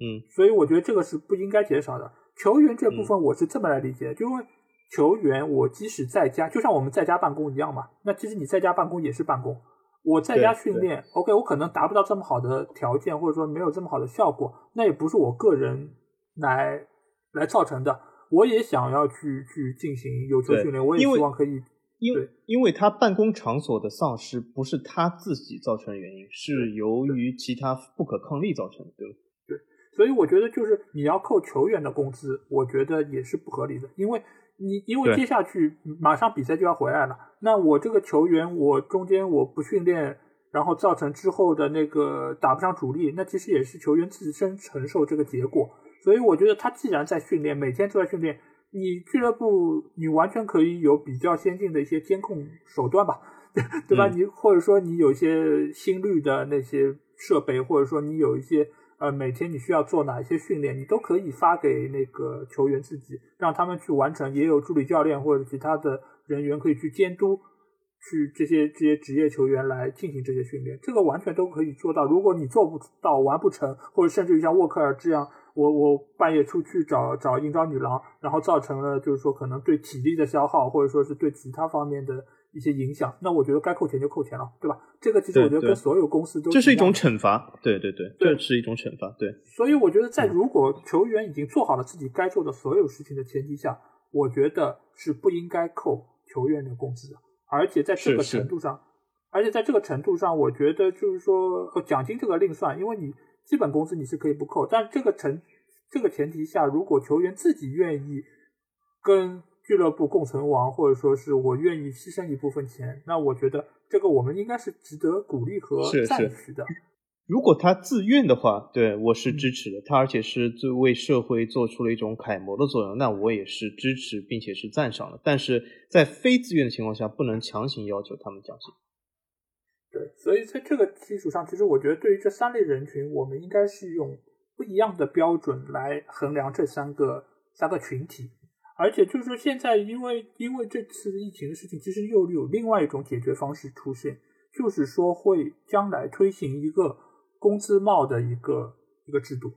嗯，所以我觉得这个是不应该减少的。球员这部分我是这么来理解，就因为球员我即使在家，就像我们在家办公一样嘛，那其实你在家办公也是办公，我在家训练，OK，我可能达不到这么好的条件，或者说没有这么好的效果，那也不是我个人来来造成的。我也想要去去进行有球训练，我也希望可以。因为因为他办公场所的丧失不是他自己造成的原因，是由于其他不可抗力造成的，对吧？对，所以我觉得就是你要扣球员的工资，我觉得也是不合理的，因为你因为接下去马上比赛就要回来了，那我这个球员我中间我不训练，然后造成之后的那个打不上主力，那其实也是球员自身承受这个结果。所以我觉得他既然在训练，每天都在训练。你俱乐部，你完全可以有比较先进的一些监控手段吧，[LAUGHS] 对吧？你或者说你有一些心率的那些设备，或者说你有一些呃每天你需要做哪一些训练，你都可以发给那个球员自己，让他们去完成。也有助理教练或者其他的人员可以去监督，去这些这些职业球员来进行这些训练，这个完全都可以做到。如果你做不到完不成，或者甚至于像沃克尔这样。我我半夜出去找找应招女郎，然后造成了就是说可能对体力的消耗，或者说是对其他方面的一些影响。那我觉得该扣钱就扣钱了，对吧？这个其实我觉得跟所有公司都这是一种惩罚，对对对，这是一种惩罚，对。所以我觉得在如果球员已经做好了自己该做的所有事情的前提下，我觉得是不应该扣球员的工资的。而且在这个程度上，而且在这个程度上，我觉得就是说奖金这个另算，因为你。基本工资你是可以不扣，但这个成这个前提下，如果球员自己愿意跟俱乐部共存亡，或者说是我愿意牺牲一部分钱，那我觉得这个我们应该是值得鼓励和赞许的。如果他自愿的话，对我是支持的。他而且是最为社会做出了一种楷模的作用，那我也是支持并且是赞赏的。但是在非自愿的情况下，不能强行要求他们降薪。对，所以在这个基础上，其实我觉得对于这三类人群，我们应该是用不一样的标准来衡量这三个三个群体。而且就是说，现在因为因为这次疫情的事情，其实又有另外一种解决方式出现，就是说会将来推行一个工资帽的一个一个制度，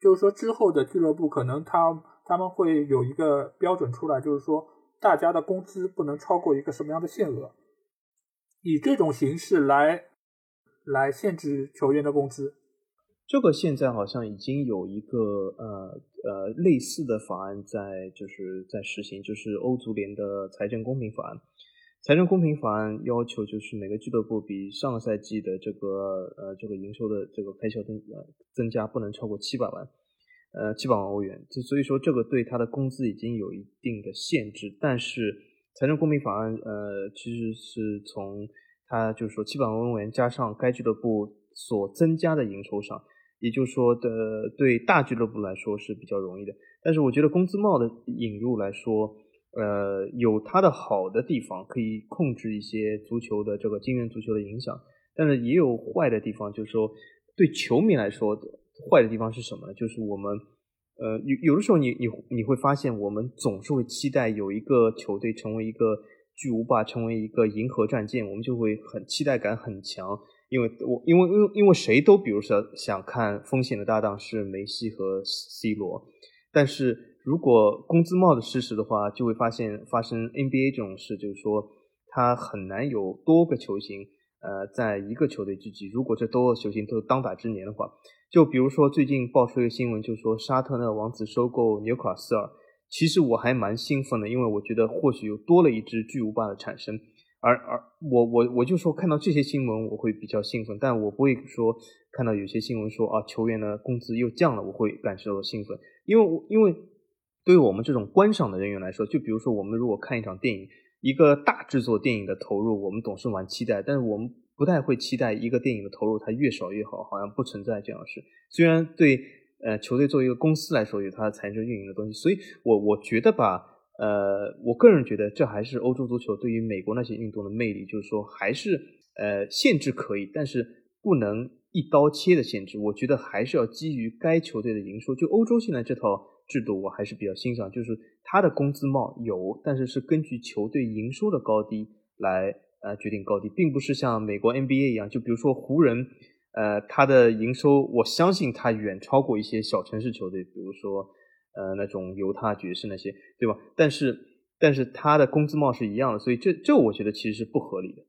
就是说之后的俱乐部可能他他们会有一个标准出来，就是说大家的工资不能超过一个什么样的限额。以这种形式来来限制球员的工资，这个现在好像已经有一个呃呃类似的法案在就是在实行，就是欧足联的财政公平法案。财政公平法案要求就是每个俱乐部比上个赛季的这个呃这个营收的这个开销增呃增加不能超过七百万，呃七百万欧元。就所以说这个对他的工资已经有一定的限制，但是。财政公平法案，呃，其实是从它就是说七百万欧元加上该俱乐部所增加的营收上，也就是说的对大俱乐部来说是比较容易的。但是我觉得工资帽的引入来说，呃，有它的好的地方，可以控制一些足球的这个金元足球的影响，但是也有坏的地方，就是说对球迷来说的，坏的地方是什么呢？就是我们。呃，有有的时候你你你会发现，我们总是会期待有一个球队成为一个巨无霸，成为一个银河战舰，我们就会很期待感很强，因为我因为因为因为谁都比如说想看风险的搭档是梅西和 C 罗，但是如果工资帽的事实的话，就会发现发生 NBA 这种事，就是说他很难有多个球星。呃，在一个球队聚集，如果这多个球星都当打之年的话，就比如说最近爆出一个新闻，就是说沙特那王子收购纽卡斯尔，其实我还蛮兴奋的，因为我觉得或许又多了一支巨无霸的产生。而而我我我就说看到这些新闻我会比较兴奋，但我不会说看到有些新闻说啊球员的工资又降了，我会感受到兴奋，因为因为对于我们这种观赏的人员来说，就比如说我们如果看一场电影。一个大制作电影的投入，我们总是蛮期待，但是我们不太会期待一个电影的投入它越少越好，好像不存在这样的事。虽然对呃球队作为一个公司来说有它的财政运营的东西，所以我我觉得吧，呃，我个人觉得这还是欧洲足球对于美国那些运动的魅力，就是说还是呃限制可以，但是不能一刀切的限制。我觉得还是要基于该球队的营收，就欧洲现在这套。制度我还是比较欣赏，就是他的工资帽有，但是是根据球队营收的高低来呃决定高低，并不是像美国 NBA 一样，就比如说湖人，呃，他的营收我相信他远超过一些小城市球队，比如说呃那种犹他爵士那些，对吧？但是但是他的工资帽是一样的，所以这这我觉得其实是不合理的。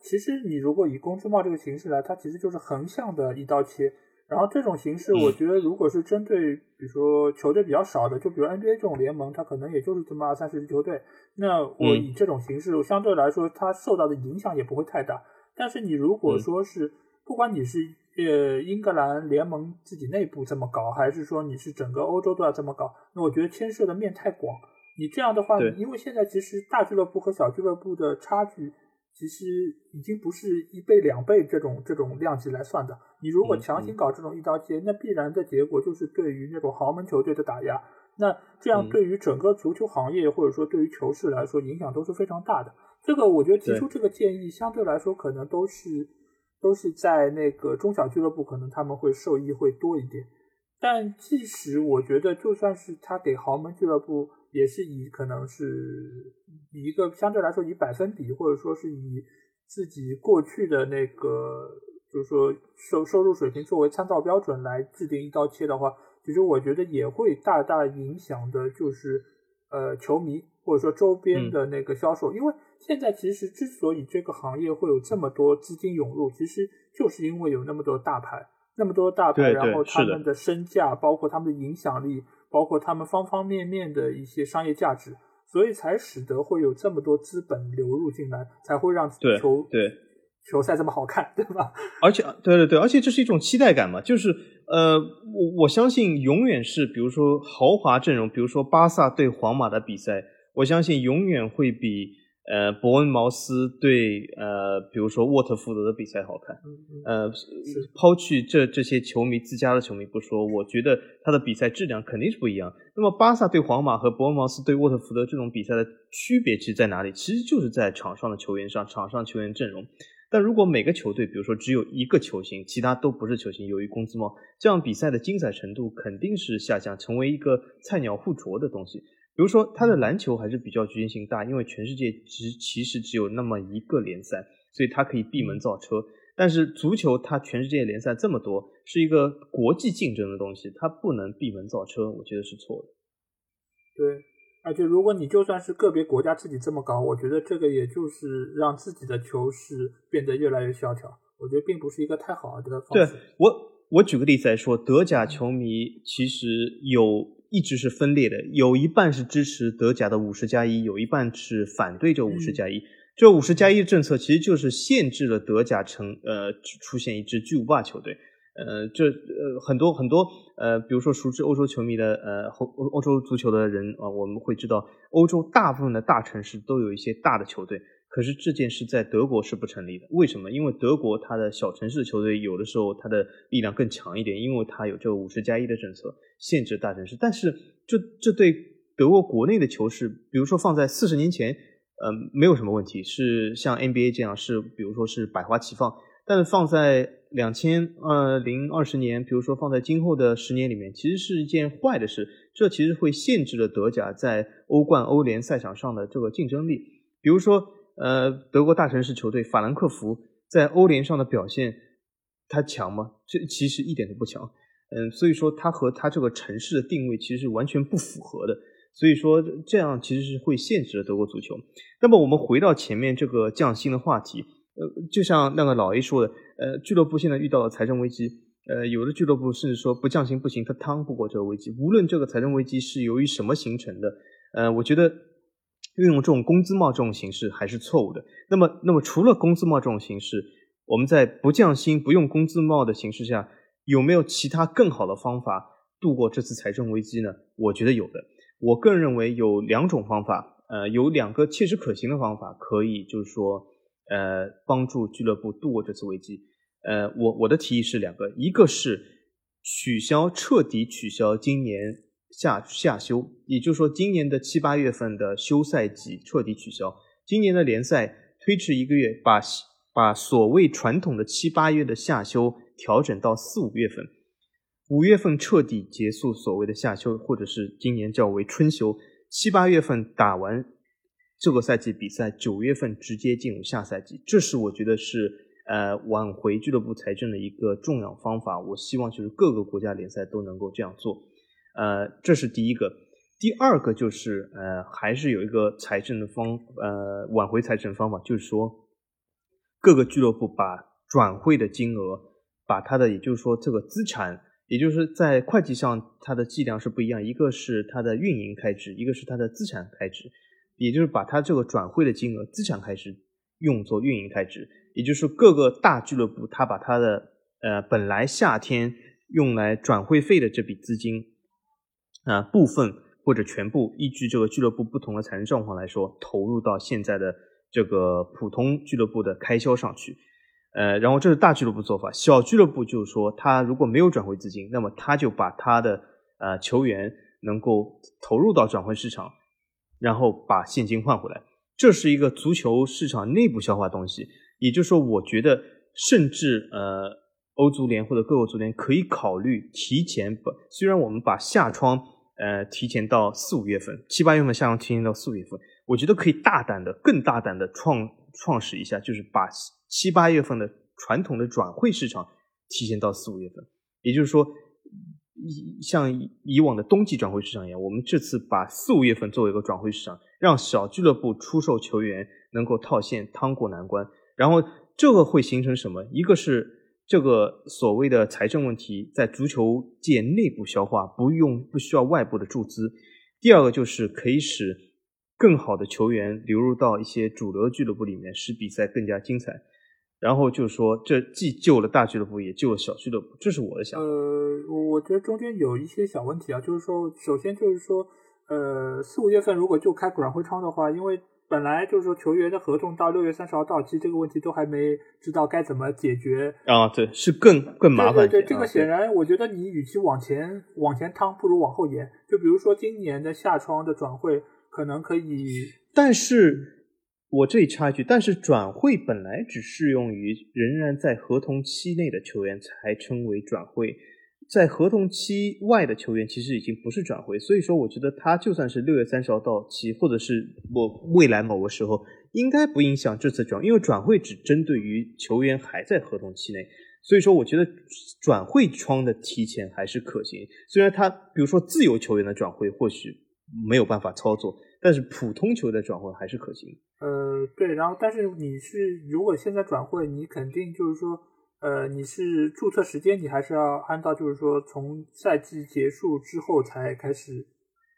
其实你如果以工资帽这个形式来，它其实就是横向的一刀切。然后这种形式，我觉得如果是针对比如说球队比较少的，就比如 NBA 这种联盟，它可能也就是这么二三十支球队。那我以这种形式，相对来说它受到的影响也不会太大。但是你如果说是，不管你是呃英格兰联盟自己内部这么搞，还是说你是整个欧洲都要这么搞，那我觉得牵涉的面太广。你这样的话，因为现在其实大俱乐部和小俱乐部的差距。其实已经不是一倍两倍这种这种量级来算的。你如果强行搞这种一刀切，那必然的结果就是对于那种豪门球队的打压。那这样对于整个足球行业或者说对于球市来说影响都是非常大的。这个我觉得提出这个建议相对来说可能都是都是在那个中小俱乐部可能他们会受益会多一点。但即使我觉得就算是他给豪门俱乐部。也是以可能是以一个相对来说以百分比或者说是以自己过去的那个就是说收收入水平作为参照标准来制定一刀切的话，其实我觉得也会大大影响的，就是呃球迷或者说周边的那个销售，因为现在其实之所以这个行业会有这么多资金涌入，其实就是因为有那么多大牌，那么多大牌，然后他们的身价，包括他们的影响力。包括他们方方面面的一些商业价值，所以才使得会有这么多资本流入进来，才会让球对球赛这么好看，对吧？[LAUGHS] 而且，对对对，而且这是一种期待感嘛，就是呃，我我相信永远是，比如说豪华阵容，比如说巴萨对皇马的比赛，我相信永远会比。呃，伯恩茅斯对呃，比如说沃特福德的比赛好看。呃，抛去这这些球迷自家的球迷不说，我觉得他的比赛质量肯定是不一样。那么巴萨对皇马和伯恩茅斯对沃特福德这种比赛的区别其实在哪里？其实就是在场上的球员上，场上球员阵容。但如果每个球队，比如说只有一个球星，其他都不是球星，由于工资帽，这样比赛的精彩程度肯定是下降，成为一个菜鸟互啄的东西。比如说，他的篮球还是比较局限性大，因为全世界只其实只有那么一个联赛，所以它可以闭门造车。但是足球它全世界联赛这么多，是一个国际竞争的东西，它不能闭门造车，我觉得是错的。对，而且如果你就算是个别国家自己这么搞，我觉得这个也就是让自己的球市变得越来越萧条，我觉得并不是一个太好的方式。对我，我举个例子来说，德甲球迷其实有。一直是分裂的，有一半是支持德甲的五十加一，有一半是反对这五十加一。这五十加一的政策其实就是限制了德甲成呃出现一支巨无霸球队。呃，这呃很多很多呃，比如说熟知欧洲球迷的呃欧欧洲足球的人啊，我们会知道欧洲大部分的大城市都有一些大的球队。可是这件事在德国是不成立的，为什么？因为德国它的小城市球队有的时候它的力量更强一点，因为它有这个五十加一的政策限制大城市。但是这这对德国国内的球市，比如说放在四十年前，呃，没有什么问题，是像 NBA 这样是，比如说是百花齐放。但是放在两千二零二十年，比如说放在今后的十年里面，其实是一件坏的事。这其实会限制了德甲在欧冠、欧联赛场上的这个竞争力，比如说。呃，德国大城市球队法兰克福在欧联上的表现，它强吗？这其实一点都不强。嗯，所以说它和它这个城市的定位其实是完全不符合的。所以说这样其实是会限制了德国足球。那么我们回到前面这个降薪的话题，呃，就像那个老 A 说的，呃，俱乐部现在遇到了财政危机，呃，有的俱乐部甚至说不降薪不行，他趟不过这个危机。无论这个财政危机是由于什么形成的，呃，我觉得。运用这种工资帽这种形式还是错误的。那么，那么除了工资帽这种形式，我们在不降薪、不用工资帽的形式下，有没有其他更好的方法度过这次财政危机呢？我觉得有的。我个人认为有两种方法，呃，有两个切实可行的方法，可以就是说，呃，帮助俱乐部度过这次危机。呃，我我的提议是两个，一个是取消，彻底取消今年。下下休，也就是说，今年的七八月份的休赛季彻底取消，今年的联赛推迟一个月，把把所谓传统的七八月的夏休调整到四五月份，五月份彻底结束所谓的夏休，或者是今年叫为春休，七八月份打完这个赛季比赛，九月份直接进入下赛季，这是我觉得是呃挽回俱乐部财政的一个重要方法。我希望就是各个国家联赛都能够这样做。呃，这是第一个，第二个就是呃，还是有一个财政的方呃挽回财政方法，就是说，各个俱乐部把转会的金额，把它的也就是说这个资产，也就是在会计上它的计量是不一样，一个是它的运营开支，一个是它的资产开支，也就是把它这个转会的金额资产开支用作运营开支，也就是各个大俱乐部它把它的呃本来夏天用来转会费的这笔资金啊部分或者全部，依据这个俱乐部不同的财政状况来说，投入到现在的。这个普通俱乐部的开销上去，呃，然后这是大俱乐部做法。小俱乐部就是说，他如果没有转会资金，那么他就把他的呃球员能够投入到转会市场，然后把现金换回来。这是一个足球市场内部消化东西。也就是说，我觉得甚至呃，欧足联或者各国足联可以考虑提前把，虽然我们把夏窗呃提前到四五月份，七八月份夏窗提前到四五月份。我觉得可以大胆的、更大胆的创创始一下，就是把七八月份的传统的转会市场提前到四五月份。也就是说，像以往的冬季转会市场一样，我们这次把四五月份作为一个转会市场，让小俱乐部出售球员能够套现、趟过难关。然后这个会形成什么？一个是这个所谓的财政问题在足球界内部消化，不用不需要外部的注资；第二个就是可以使。更好的球员流入到一些主流俱乐部里面，使比赛更加精彩。然后就是说，这既救了大俱乐部，也救了小俱乐部。这是我的想法。呃，我觉得中间有一些小问题啊，就是说，首先就是说，呃，四五月份如果就开转会窗的话，因为本来就是说球员的合同到六月三十号到期，这个问题都还没知道该怎么解决啊。对，是更更麻烦。对对，这个显然，我觉得你与其往前往前趟，不如往后延。就比如说今年的夏窗的转会。可能可以，但是我这里插一句，但是转会本来只适用于仍然在合同期内的球员才称为转会，在合同期外的球员其实已经不是转会，所以说我觉得他就算是六月三十号到期，或者是我未来某个时候，应该不影响这次转，因为转会只针对于球员还在合同期内，所以说我觉得转会窗的提前还是可行，虽然他比如说自由球员的转会或许。没有办法操作，但是普通球员的转会还是可行。呃，对，然后但是你是如果现在转会，你肯定就是说，呃，你是注册时间，你还是要按照就是说从赛季结束之后才开始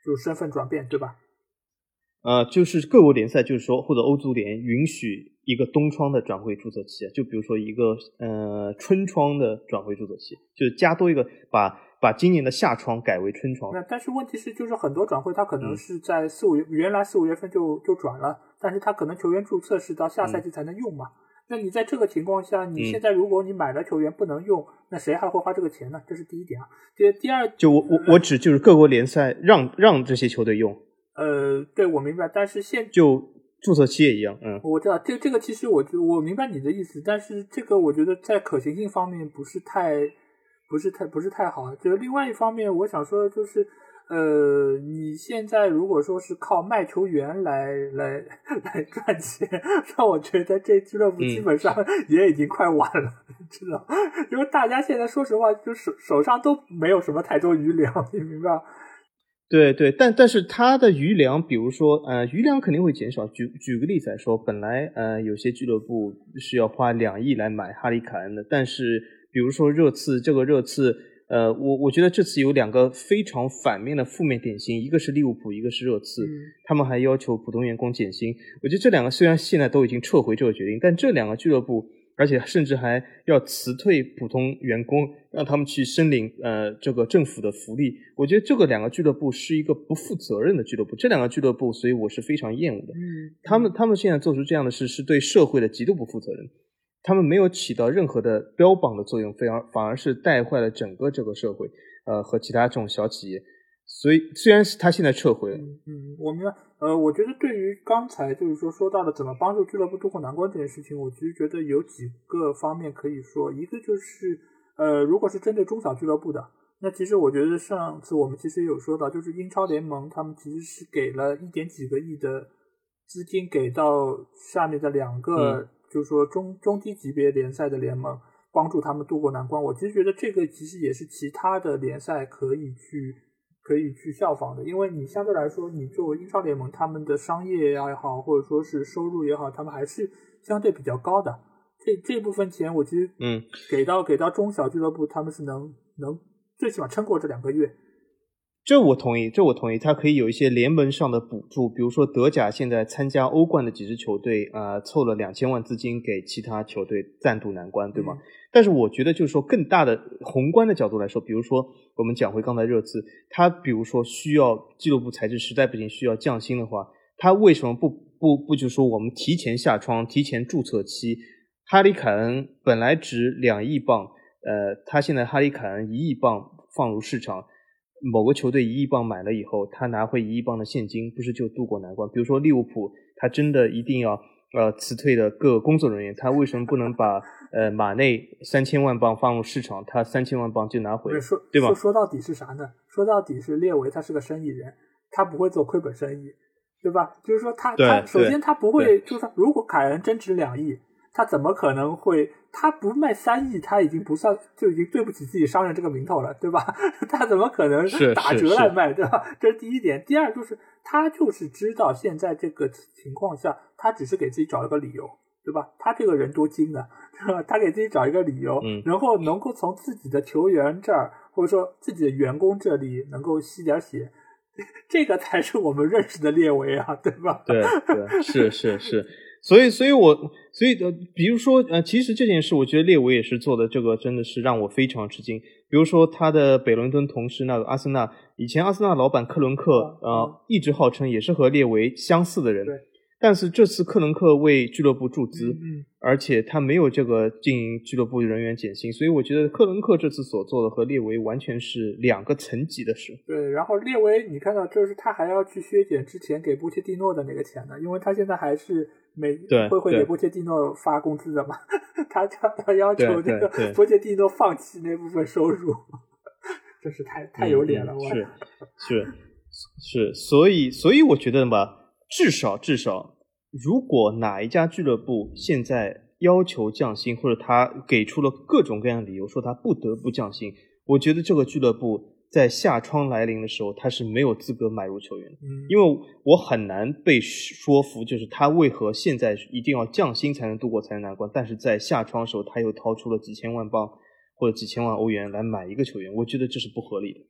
就身份转变，对吧？呃，就是各国联赛就是说或者欧足联允许一个冬窗的转会注册期，就比如说一个呃春窗的转会注册期，就是加多一个把。把今年的夏窗改为春窗。那但是问题是，就是很多转会，他可能是在四五月，原来四五月份就就转了，但是他可能球员注册是到下赛季才能用嘛。那你在这个情况下，你现在如果你买了球员不能用，那谁还会花这个钱呢？这是第一点啊。这第二，就我我我指就是各国联赛让让这些球队用。呃，对，我明白，但是现就注册期也一样，嗯，我知道这这个其实我就我明白你的意思，但是这个我觉得在可行性方面不是太。不是太不是太好，就是另外一方面，我想说的就是，呃，你现在如果说是靠卖球员来来来赚钱，那我觉得这俱乐部基本上 [LAUGHS] 也已经快完了，知道？[LAUGHS] 因为大家现在说实话，就手手上都没有什么太多余粮，你明白？对对，但但是他的余粮，比如说呃，余粮肯定会减少。举举个例子来说，本来呃有些俱乐部是要花两亿来买哈利凯恩的，但是。比如说热刺，这个热刺，呃，我我觉得这次有两个非常反面的负面典型，一个是利物浦，一个是热刺，他们还要求普通员工减薪。我觉得这两个虽然现在都已经撤回这个决定，但这两个俱乐部，而且甚至还要辞退普通员工，让他们去申领呃这个政府的福利。我觉得这个两个俱乐部是一个不负责任的俱乐部，这两个俱乐部，所以我是非常厌恶的。他们他们现在做出这样的事，是对社会的极度不负责任。他们没有起到任何的标榜的作用，反而反而是带坏了整个这个社会，呃，和其他这种小企业。所以，虽然是他现在撤回了，嗯，我明白。呃，我觉得对于刚才就是说说到的怎么帮助俱乐部渡过难关这件事情，我其实觉得有几个方面可以说。一个就是，呃，如果是针对中小俱乐部的，那其实我觉得上次我们其实也有说到，就是英超联盟他们其实是给了一点几个亿的资金给到下面的两个。就是说中中低级别联赛的联盟帮助他们渡过难关，我其实觉得这个其实也是其他的联赛可以去可以去效仿的，因为你相对来说，你作为英超联盟，他们的商业也好，或者说是收入也好，他们还是相对比较高的。这这部分钱我其实嗯给到给到中小俱乐部，他们是能能最起码撑过这两个月。这我同意，这我同意，它可以有一些联盟上的补助，比如说德甲现在参加欧冠的几支球队啊、呃凑了两千万资金给其他球队暂渡难关，对吗？嗯但是我觉得就是说更大的宏观的角度来说，比如说我们讲回刚才热刺，他比如说需要俱乐部财政实在不行需要降薪的话，他为什么不不不就说我们提前下窗，提前注册期？哈里凯恩本来值两亿镑，呃，他现在哈里凯恩一亿镑放入市场，某个球队一亿镑买了以后，他拿回一亿镑的现金，不是就渡过难关？比如说利物浦，他真的一定要呃辞退的各工作人员，他为什么不能把呃马内三千万镑放入市场，他三千万镑就拿回说对吧说？说到底是啥呢？说到底是列维他是个生意人，他不会做亏本生意，对吧？就是说他他首先他不会，就是说如果凯恩真值两亿，他怎么可能会？他不卖三亿，他已经不算就已经对不起自己商人这个名头了，对吧？[LAUGHS] 他怎么可能是打折来卖，对吧？这是第一点。第二就是他就是知道现在这个情况下，他只是给自己找了个理由，对吧？他这个人多精的，[LAUGHS] 对吧？他给自己找一个理由，嗯然后能够从自己的球员这儿，或者说自己的员工这里能够吸点血，[LAUGHS] 这个才是我们认识的列维啊，对吧？对对，是是是，所以所以我所以呃，比如说呃，其实这件事，我觉得列维也是做的这个真的是让我非常吃惊。比如说他的北伦敦同事那个阿森纳，以前阿森纳老板克伦克嗯呃一直号称也是和列维相似的人对，但是这次克伦克为俱乐部注资，嗯嗯而且他没有这个经营俱乐部人员减薪，所以我觉得克伦克这次所做的和列维完全是两个层级的事。对，然后列维，你看到就是他还要去削减之前给波切蒂诺的那个钱呢，因为他现在还是每对对会会给波切蒂诺发工资的嘛，他他他要求对那个波切蒂诺放弃那部分收入，[LAUGHS] 真是太太有脸了，我是是，所以所以我觉得吧，至少至少，如果哪一家俱乐部现在要求降薪，或者他给出了各种各样的理由说他不得不降薪，我觉得这个俱乐部在夏窗来临的时候，他是没有资格买入球员的。嗯，因为我很难被说服，就是他为何现在一定要降薪才能度过财政难关，但是在夏窗的时候他又掏出了几千万镑或者几千万欧元来买一个球员，我觉得这是不合理的。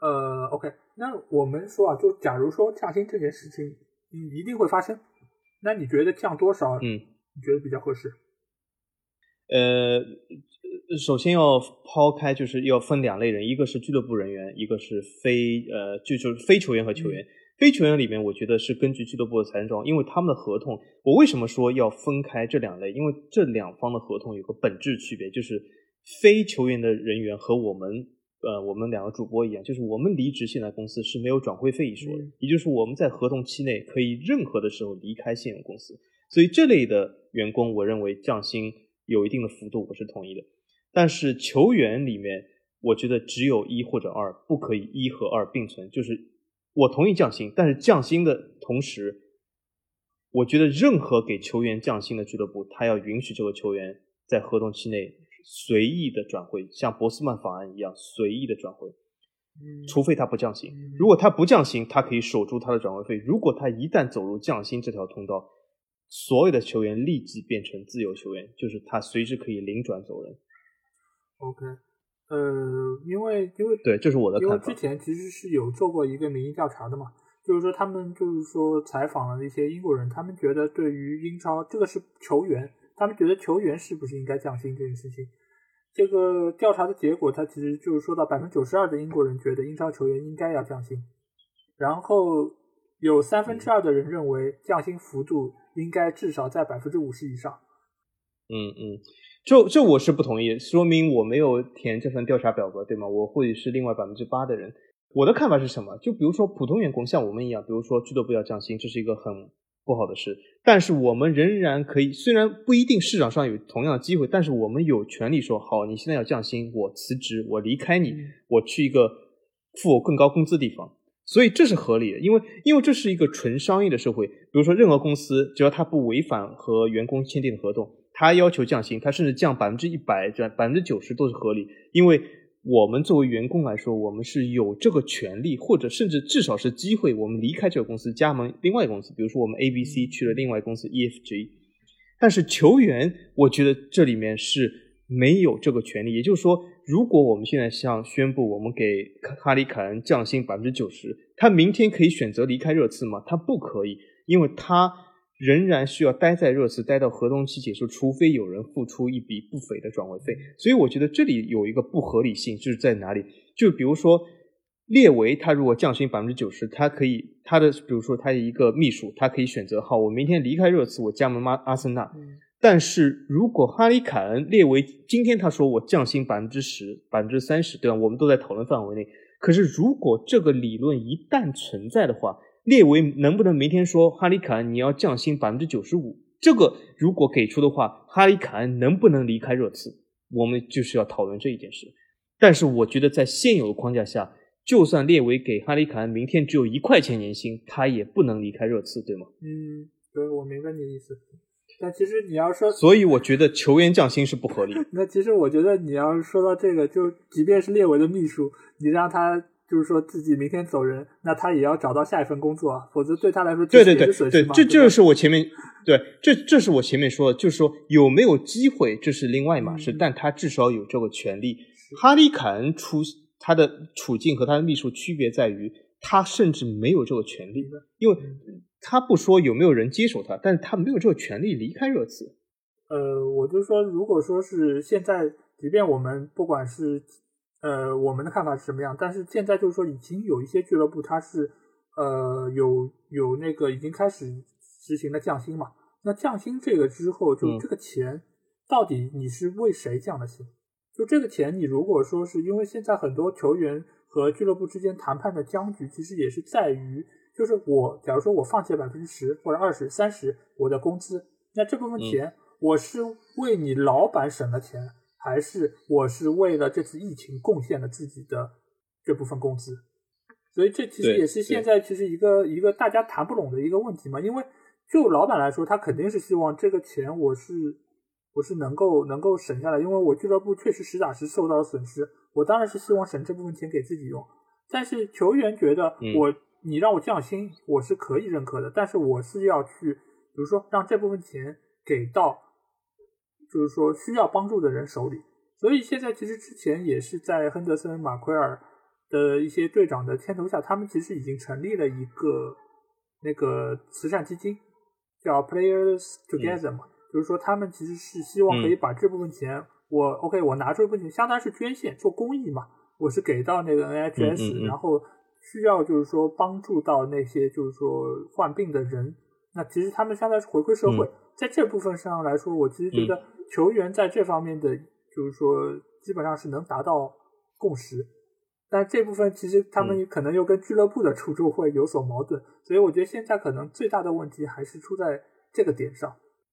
呃，OK，那我们说啊，就假如说降薪这件事情，嗯，一定会发生，那你觉得降多少？嗯，你觉得比较合适？呃，首先要抛开，就是要分两类人，一个是俱乐部人员，一个是非呃，就就是非球员和球员。非球员里面，我觉得是根据俱乐部的财政状况，因为他们的合同，我为什么说要分开这两类？因为这两方的合同有个本质区别，就是非球员的人员和我们呃我们两个主播一样，就是我们离职现在公司是没有转会费一说的，嗯也就是我们在合同期内可以任何的时候离开现有公司，所以这类的员工，我认为降薪有一定的幅度，我是同意的。但是球员里面，我觉得只有一或者二，不可以一和二并存。就是我同意降薪，但是降薪的同时，我觉得任何给球员降薪的俱乐部，他要允许这个球员在合同期内随意的转会，像博斯曼法案一样随意的转会，嗯，除非他不降薪嗯。如果他不降薪，他可以守住他的转会费。如果他一旦走入降薪这条通道，所有的球员立即变成自由球员，就是他随时可以零转走人。OK，呃，因为因为对，这是我的看法因为之。前其实是有做过一个民意调查的嘛，就是说他们就是说采访了一些英国人，他们觉得对于英超这个是球员，他们觉得球员是不是应该降薪这件事情，这个调查的结果，它其实就是说到百分之九十二的英国人觉得英超球员应该要降薪，然后有三分之二的人认为降薪幅度应该至少在百分之五十以上。嗯嗯，这这我是不同意，说明我没有填这份调查表格，对吗？我或许是另外百分之八的人。我的看法是什么？就比如说普通员工像我们一样，比如说俱乐部要降薪，这是一个很不好的事。但是我们仍然可以，虽然不一定市场上有同样的机会，但是我们有权利说，好，你现在要降薪，我辞职，我离开你，嗯我去一个付我更高工资的地方。所以这是合理的，因为因为这是一个纯商业的社会。比如说，任何公司只要他不违反和员工签订的合同，他要求降薪，他甚至降百分之一百、降百分之九十都是合理。因为我们作为员工来说，我们是有这个权利，或者甚至至少是机会，我们离开这个公司，加盟另外一个公司。比如说，我们 A、B、C 去了另外公司 EFG，但是球员，我觉得这里面是没有这个权利。也就是说，如果我们现在像宣布我们给哈里凯恩降薪百分之九十，他明天可以选择离开热刺吗？他不可以，因为他仍然需要待在热刺，待到合同期结束，除非有人付出一笔不菲的转会费。所以我觉得这里有一个不合理性，就是在哪里？就比如说。列维他如果降薪百分之九十，他可以他的比如说他一个秘书，他可以选择好，我明天离开热刺，我加盟阿阿森纳。但是如果哈里凯恩列维今天他说我降薪百分之十、百分之三十，对吧？我们都在讨论范围内。可是如果这个理论一旦存在的话，列维能不能明天说哈里凯恩你要降薪百分之九十五？这个如果给出的话，哈里凯恩能不能离开热刺？我们就是要讨论这一件事。但是我觉得在现有的框架下。就算列维给哈里凯恩明天只有一块钱年薪，他也不能离开热刺，对吗？嗯，对，我明白你的意思。但其实你要说，所以我觉得球员降薪是不合理。[LAUGHS] 那其实我觉得你要说到这个，就即便是列维的秘书，你让他就是说自己明天走人，那他也要找到下一份工作啊，否则对他来说对对对对，这这就是我前面对这这是我前面说的，就是说有没有机会这是另外一码事，但他至少有这个权利。哈利凯恩出。他的处境和他的秘书区别在于，他甚至没有这个权利，因为他不说有没有人接手他，但是他没有这个权利离开热刺。呃，我就说，如果说是现在，即便我们不管是呃我们的看法是什么样，但是现在就是说，已经有一些俱乐部，它是呃有有那个已经开始实行了降薪嘛。那降薪这个之后，就这个钱到底你是为谁降的薪？就这个钱，你如果说是因为现在很多球员和俱乐部之间谈判的僵局，其实也是在于，就是我假如说我放弃百分之十或者二十三十我的工资，那这部分钱我是为你老板省的钱，还是我是为了这次疫情贡献了自己的这部分工资？所以这其实也是现在其实一个一个大家谈不拢的一个问题嘛。因为就老板来说，他肯定是希望这个钱我是。我是能够能够省下来，因为我俱乐部确实实打实受到了损失，我当然是希望省这部分钱给自己用。但是球员觉得我你让我降薪，我是可以认可的，但是我是要去，比如说让这部分钱给到，就是说需要帮助的人手里。所以现在其实之前也是在亨德森、马奎尔的一些队长的牵头下，他们其实已经成立了一个那个慈善基金，叫 Players Together 嘛。就是说，他们其实是希望可以把这部分钱，我 OK，我拿出一部分钱，相当于是捐献做公益嘛。我是给到那个 NHS，然后需要就是说帮助到那些就是说患病的人。那其实他们相当于是回馈社会，在这部分上来说，我其实觉得球员在这方面的就是说基本上是能达到共识。但这部分其实他们可能又跟俱乐部的出处会有所矛盾，所以我觉得现在可能最大的问题还是出在这个点上。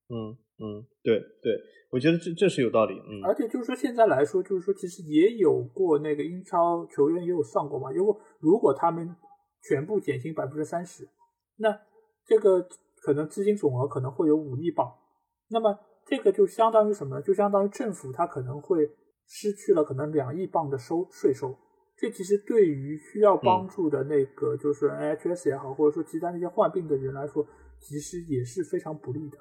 嗯。嗯，对对，我觉得这这是有道理。嗯，而且就是说现在来说，就是说其实也有过那个英超球员也有算过嘛，如果如果他们全部减薪百分之三十，那这个可能资金总额可能会有五亿镑，那么这个就相当于什么呢？就相当于政府它可能会失去了可能两亿镑的收税收，这其实对于需要帮助的那个就是 NHS 也好，或者说其他那些患病的人来说，其实也是非常不利的。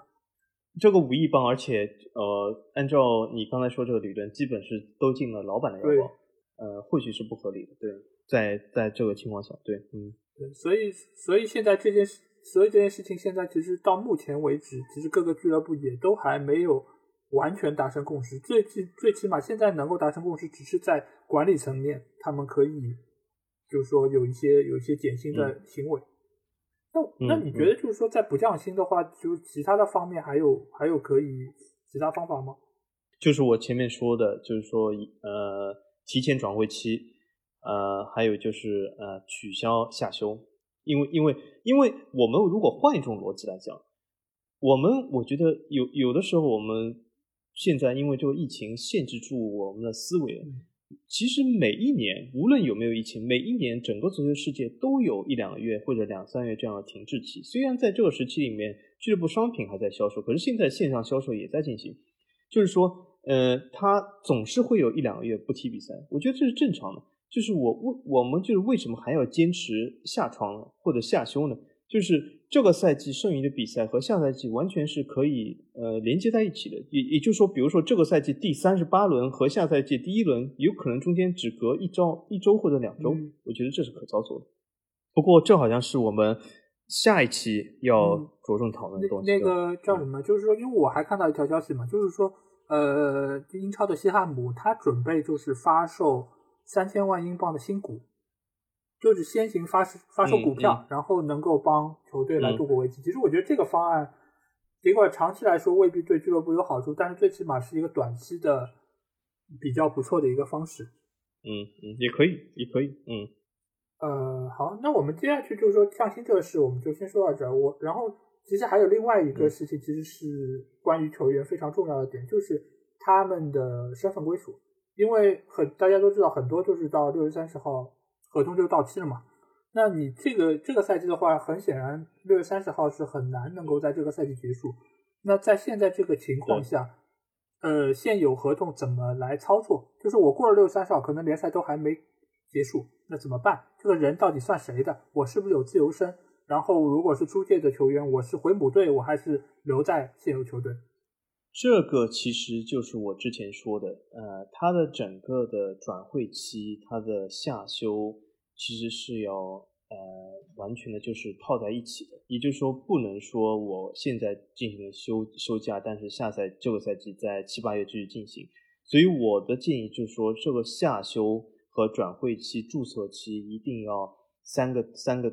这个五亿镑，而且呃，按照你刚才说这个理论，基本是都进了老板的腰包，呃，或许是不合理的。对，在在这个情况下，对，嗯，对，所以所以现在这件事，所以这件事情现在其实到目前为止，其实各个俱乐部也都还没有完全达成共识。最起最起码现在能够达成共识，只是在管理层面，他们可以就是说有一些有一些减薪的行为。那那你觉得就是说，在不降薪的话，就其他的方面还有还有可以其他方法吗？就是我前面说的，就是说呃提前转会期，呃还有就是呃取消下休，因为因为因为我们如果换一种逻辑来讲，我们我觉得有有的时候我们现在因为这个疫情限制住我们的思维。其实每一年，无论有没有疫情，每一年整个足球世界都有一两个月或者两三月这样的停滞期。虽然在这个时期里面，俱乐部商品还在销售，可是现在线上销售也在进行。就是说，呃，它总是会有一两个月不踢比赛，我觉得这是正常的。就是我为我们就是为什么还要坚持下窗或者下休呢？就是这个赛季剩余的比赛和下赛季完全是可以呃连接在一起的。也也就是说，比如说这个赛季第三十八轮和下赛季第一轮有可能中间只隔一周、一周或者两周，我觉得这是可操作的。不过这好像是我们下一期要着重讨论的东西。那个叫什么？就是说，因为我还看到一条消息嘛，就是说，呃，英超的西汉姆他准备就是发售三千万英镑的新股。就是先行发发售股票，然后能够帮球队来度过危机。其实我觉得这个方案，尽管长期来说未必对俱乐部有好处，但是最起码是一个短期的比较不错的一个方式。嗯嗯，也可以，也可以。嗯，呃，好，那我们接下去就是说降薪这个事，我们就先说到这儿。我然后其实还有另外一个事情，其实是关于球员非常重要的点，就是他们的身份归属，因为很大家都知道，很多就是到六月三十号。合同就到期了嘛？那你这个这个赛季的话，很显然六月三十号是很难能够在这个赛季结束。那在现在这个情况下，呃，现有合同怎么来操作？就是我过了六月三十号，可能联赛都还没结束，那怎么办？这个人到底算谁的？我是不是有自由身？然后如果是租借的球员，我是回母队，我还是留在现有球队？这个其实就是我之前说的，呃，它的整个的转会期，它的下休其实是要呃完全的就是套在一起的，也就是说不能说我现在进行了休休假，但是下赛这个赛季在七八月继续进行，所以我的建议就是说这个下休和转会期注册期一定要三个三个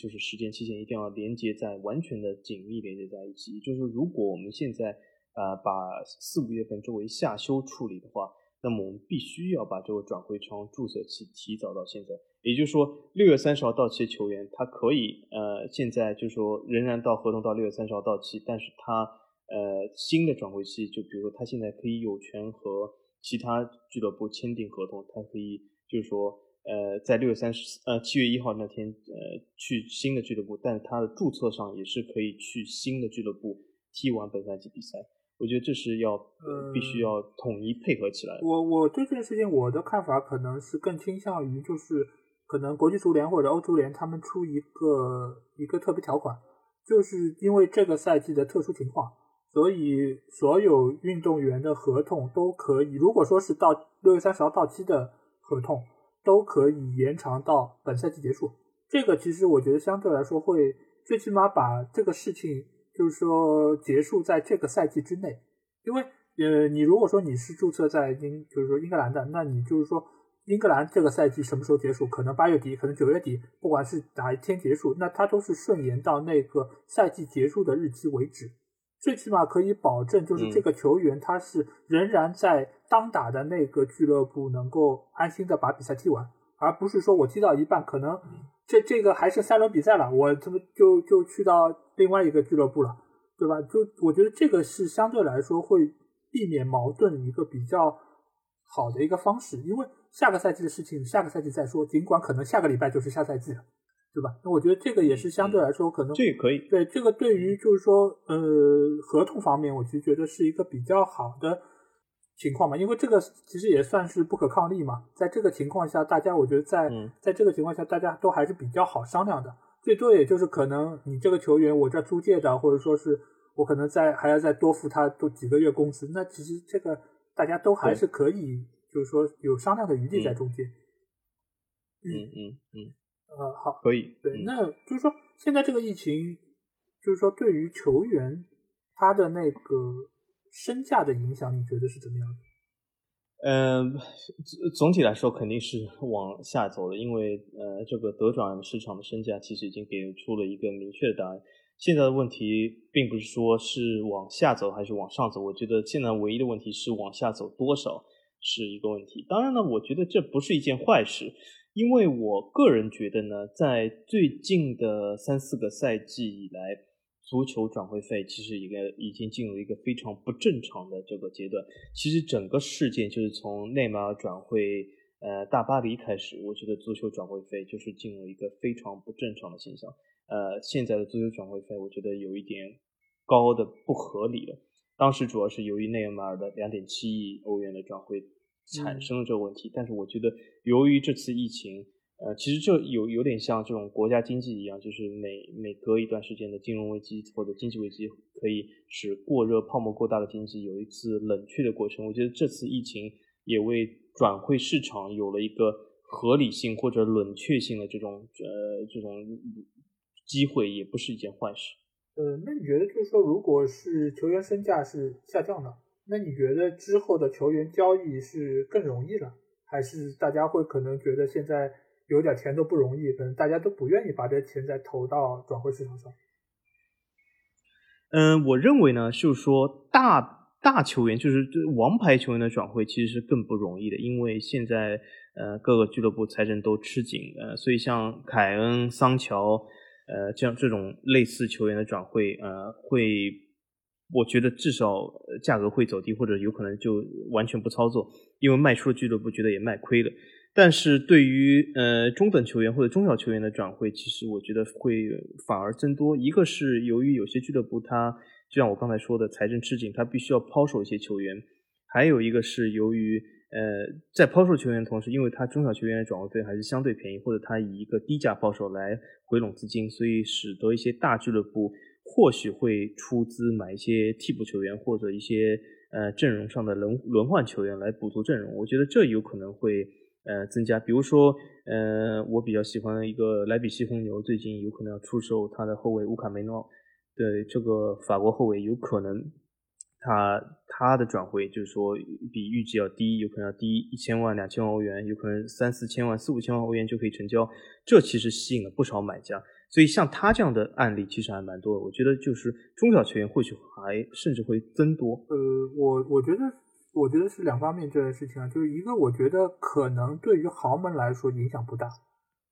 就是时间期限一定要连接在完全的紧密连接在一起，就是如果我们现在。呃，把四五月份作为下休处理的话，那么我们必须要把这个转会窗注册期提早到现在。也就是说，六月三十号到期的球员，他可以呃，现在就是说仍然到合同到六月三十号到期，但是他呃新的转会期，就比如说他现在可以有权和其他俱乐部签订合同，他可以就是说呃在六月三十呃七月一号那天呃去新的俱乐部，但是他的注册上也是可以去新的俱乐部踢完本赛季比赛。我觉得这是要呃必须要统一配合起来。我我对这件事情我的看法可能是更倾向于就是可能国际足联或者欧足联他们出一个一个特别条款，就是因为这个赛季的特殊情况，所以所有运动员的合同都可以，如果说是到六月三十号到期的合同，都可以延长到本赛季结束。这个其实我觉得相对来说会最起码把这个事情。就是说，结束在这个赛季之内，因为呃，你如果说你是注册在英，就是说英格兰的，那你就是说英格兰这个赛季什么时候结束？可能八月底，可能九月底，不管是哪一天结束，那它都是顺延到那个赛季结束的日期为止。最起码可以保证，就是这个球员他是仍然在当打的那个俱乐部能够安心的把比赛踢完，而不是说我踢到一半可能。这这个还是三轮比赛了，我怎么就就去到另外一个俱乐部了，对吧？就我觉得这个是相对来说会避免矛盾一个比较好的一个方式，因为下个赛季的事情下个赛季再说，尽管可能下个礼拜就是下赛季了，对吧？那我觉得这个也是相对来说可能这也可以对这个对于就是说呃合同方面，我其实觉得是一个比较好的。情况嘛，因为这个其实也算是不可抗力嘛。在这个情况下，大家我觉得在在这个情况下，大家都还是比较好商量的。最多也就是可能你这个球员我这租借的，或者说是我可能再还要再多付他多几个月工资。那其实这个大家都还是可以，就是说有商量的余地在中间。嗯嗯嗯。呃，好，可以。对，那就是说现在这个疫情，就是说对于球员他的那个。身价的影响，你觉得是怎么样的？嗯，总体来说肯定是往下走的，因为呃，这个德转市场的身价其实已经给出了一个明确的答案。现在的问题并不是说是往下走还是往上走，我觉得现在唯一的问题是往下走多少是一个问题。当然呢，我觉得这不是一件坏事，因为我个人觉得呢，在最近的三四个赛季以来。足球转会费其实一个已经进入一个非常不正常的这个阶段。其实整个事件就是从内马尔转会呃大巴黎开始，我觉得足球转会费就是进入一个非常不正常的现象。呃，现在的足球转会费我觉得有一点高的不合理了。当时主要是由于内马尔的两点七亿欧元的转会产生了这个问题，但是我觉得由于这次疫情，呃，其实这有有点像这种国家经济一样，就是每每隔一段时间的金融危机或者经济危机，可以使过热、泡沫过大的经济有一次冷却的过程。我觉得这次疫情也为转会市场有了一个合理性或者冷却性的这种呃这种机会，也不是一件坏事。呃，那你觉得就是说，如果是球员身价是下降的，那你觉得之后的球员交易是更容易了，还是大家会可能觉得现在？有点钱都不容易，可能大家都不愿意把这钱再投到转会市场上。嗯，我认为呢，就是说大大球员，就是王牌球员的转会其实是更不容易的，因为现在呃各个俱乐部财政都吃紧，呃，所以像凯恩、桑乔，呃，这样这种类似球员的转会，呃，会我觉得至少价格会走低，或者有可能就完全不操作，因为卖出的俱乐部觉得也卖亏了。但是对于呃中等球员或者中小球员的转会，其实我觉得会反而增多。一个是由于有些俱乐部它就像我刚才说的财政吃紧，它必须要抛售一些球员；还有一个是由于呃在抛售球员的同时，因为它中小球员的转会费还是相对便宜，或者它以一个低价抛售来回笼资金，所以使得一些大俱乐部或许会出资买一些替补球员或者一些呃阵容上的轮轮换球员来补足阵容。我觉得这有可能会。呃，增加，比如说，呃，我比较喜欢的一个莱比锡红牛，最近有可能要出售他的后卫乌卡梅诺，对这个法国后卫，有可能他他的转会就是说比预计要低，有可能要低一千万、两千万欧元，有可能三四千万、四五千万欧元就可以成交，这其实吸引了不少买家，所以像他这样的案例其实还蛮多的，我觉得就是中小球员或许还甚至会增多。呃，我我觉得。我觉得是两方面这件事情啊，就是一个，我觉得可能对于豪门来说影响不大，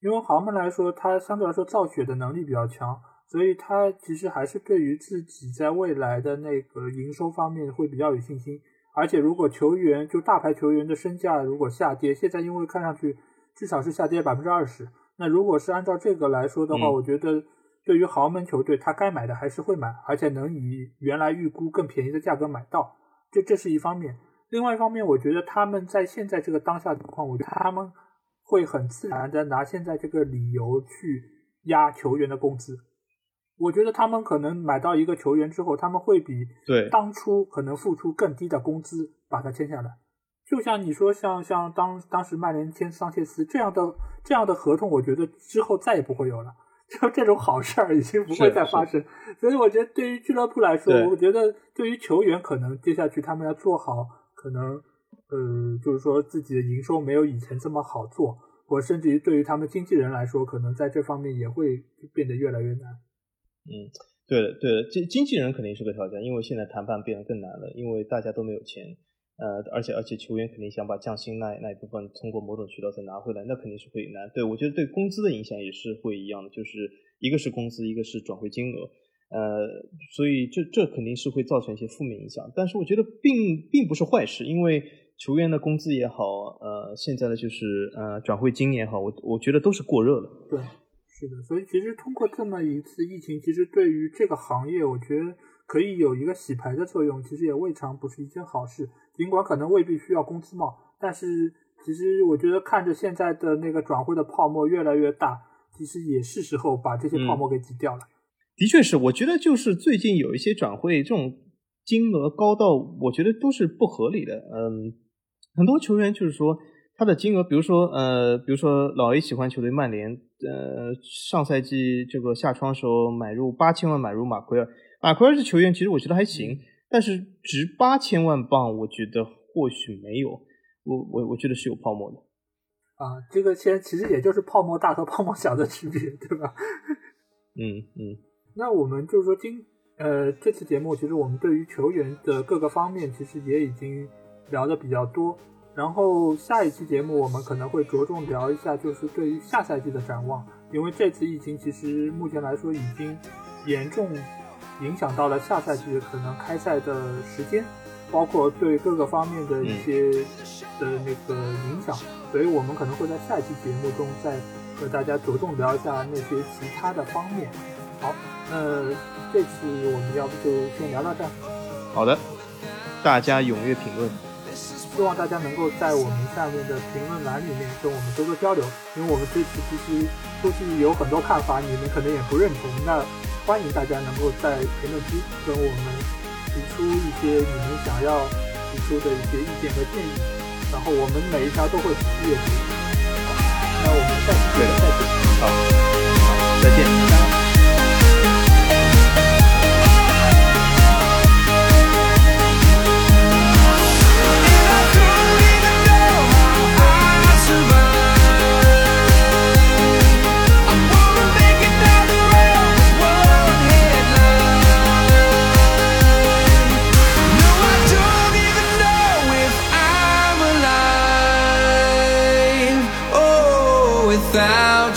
因为豪门来说，它相对来说造血的能力比较强，所以它其实还是对于自己在未来的那个营收方面会比较有信心。而且如果球员就大牌球员的身价如果下跌，现在因为看上去至少是下跌百分之二十，那如果是按照这个来说的话，我觉得对于豪门球队，他该买的还是会买，而且能以原来预估更便宜的价格买到，这这是一方面。另外一方面，我觉得他们在现在这个当下情况，我觉得他们会很自然的拿现在这个理由去压球员的工资。我觉得他们可能买到一个球员之后，他们会比对当初可能付出更低的工资把他签下来。就像你说，像像当当时曼联签桑切斯这样的这样的合同，我觉得之后再也不会有了。[LAUGHS] 就这种好事儿已经不会再发生。所以我觉得对于俱乐部来说，我觉得对于球员可能接下去他们要做好。可能，呃，就是说自己的营收没有以前这么好做，或甚至于对于他们经纪人来说，可能在这方面也会变得越来越难。嗯，对的，对的，经经纪人肯定是个挑战，因为现在谈判变得更难了，因为大家都没有钱，呃，而且而且球员肯定想把降薪那那一部分通过某种渠道再拿回来，那肯定是会难。对我觉得对工资的影响也是会一样的，就是一个是工资，一个是转会金额。呃，所以这这肯定是会造成一些负面影响，但是我觉得并并不是坏事，因为球员的工资也好，呃，现在的就是呃转会金也好，我我觉得都是过热了。对，是的，所以其实通过这么一次疫情，其实对于这个行业，我觉得可以有一个洗牌的作用，其实也未尝不是一件好事。尽管可能未必需要工资帽，但是其实我觉得看着现在的那个转会的泡沫越来越大，其实也是时候把这些泡沫给挤掉了。的确是，我觉得就是最近有一些转会这种金额高到，我觉得都是不合理的。嗯，很多球员就是说他的金额，比如说呃，比如说老 A 喜欢球队曼联，呃，上赛季这个夏窗时候买入八千万买入马奎尔，马奎尔这球员其实我觉得还行，但是值八千万镑，我觉得或许没有，我我我觉得是有泡沫的。啊，这个其实其实也就是泡沫大和泡沫小的区别，对吧？嗯 [LAUGHS] 嗯。那我们就是说，今呃这次节目，其实我们对于球员的各个方面，其实也已经聊的比较多。然后下一期节目，我们可能会着重聊一下，就是对于下赛季的展望。因为这次疫情，其实目前来说已经严重影响到了下赛季可能开赛的时间，包括对各个方面的一些的那个影响。所以我们可能会在下一期节目中再和大家着重聊一下那些其他的方面。好。那这次我们要不就先聊到这儿。好的，大家踊跃评论。希望大家能够在我们下面的评论栏里面跟我们多多交流，因为我们这次其实估计有很多看法，你们可能也不认同。那欢迎大家能够在评论区跟我们提出一些你们想要提出的一些意见和建议，然后我们每一条都会仔细阅读。好，那我们下期见。好，好，再见。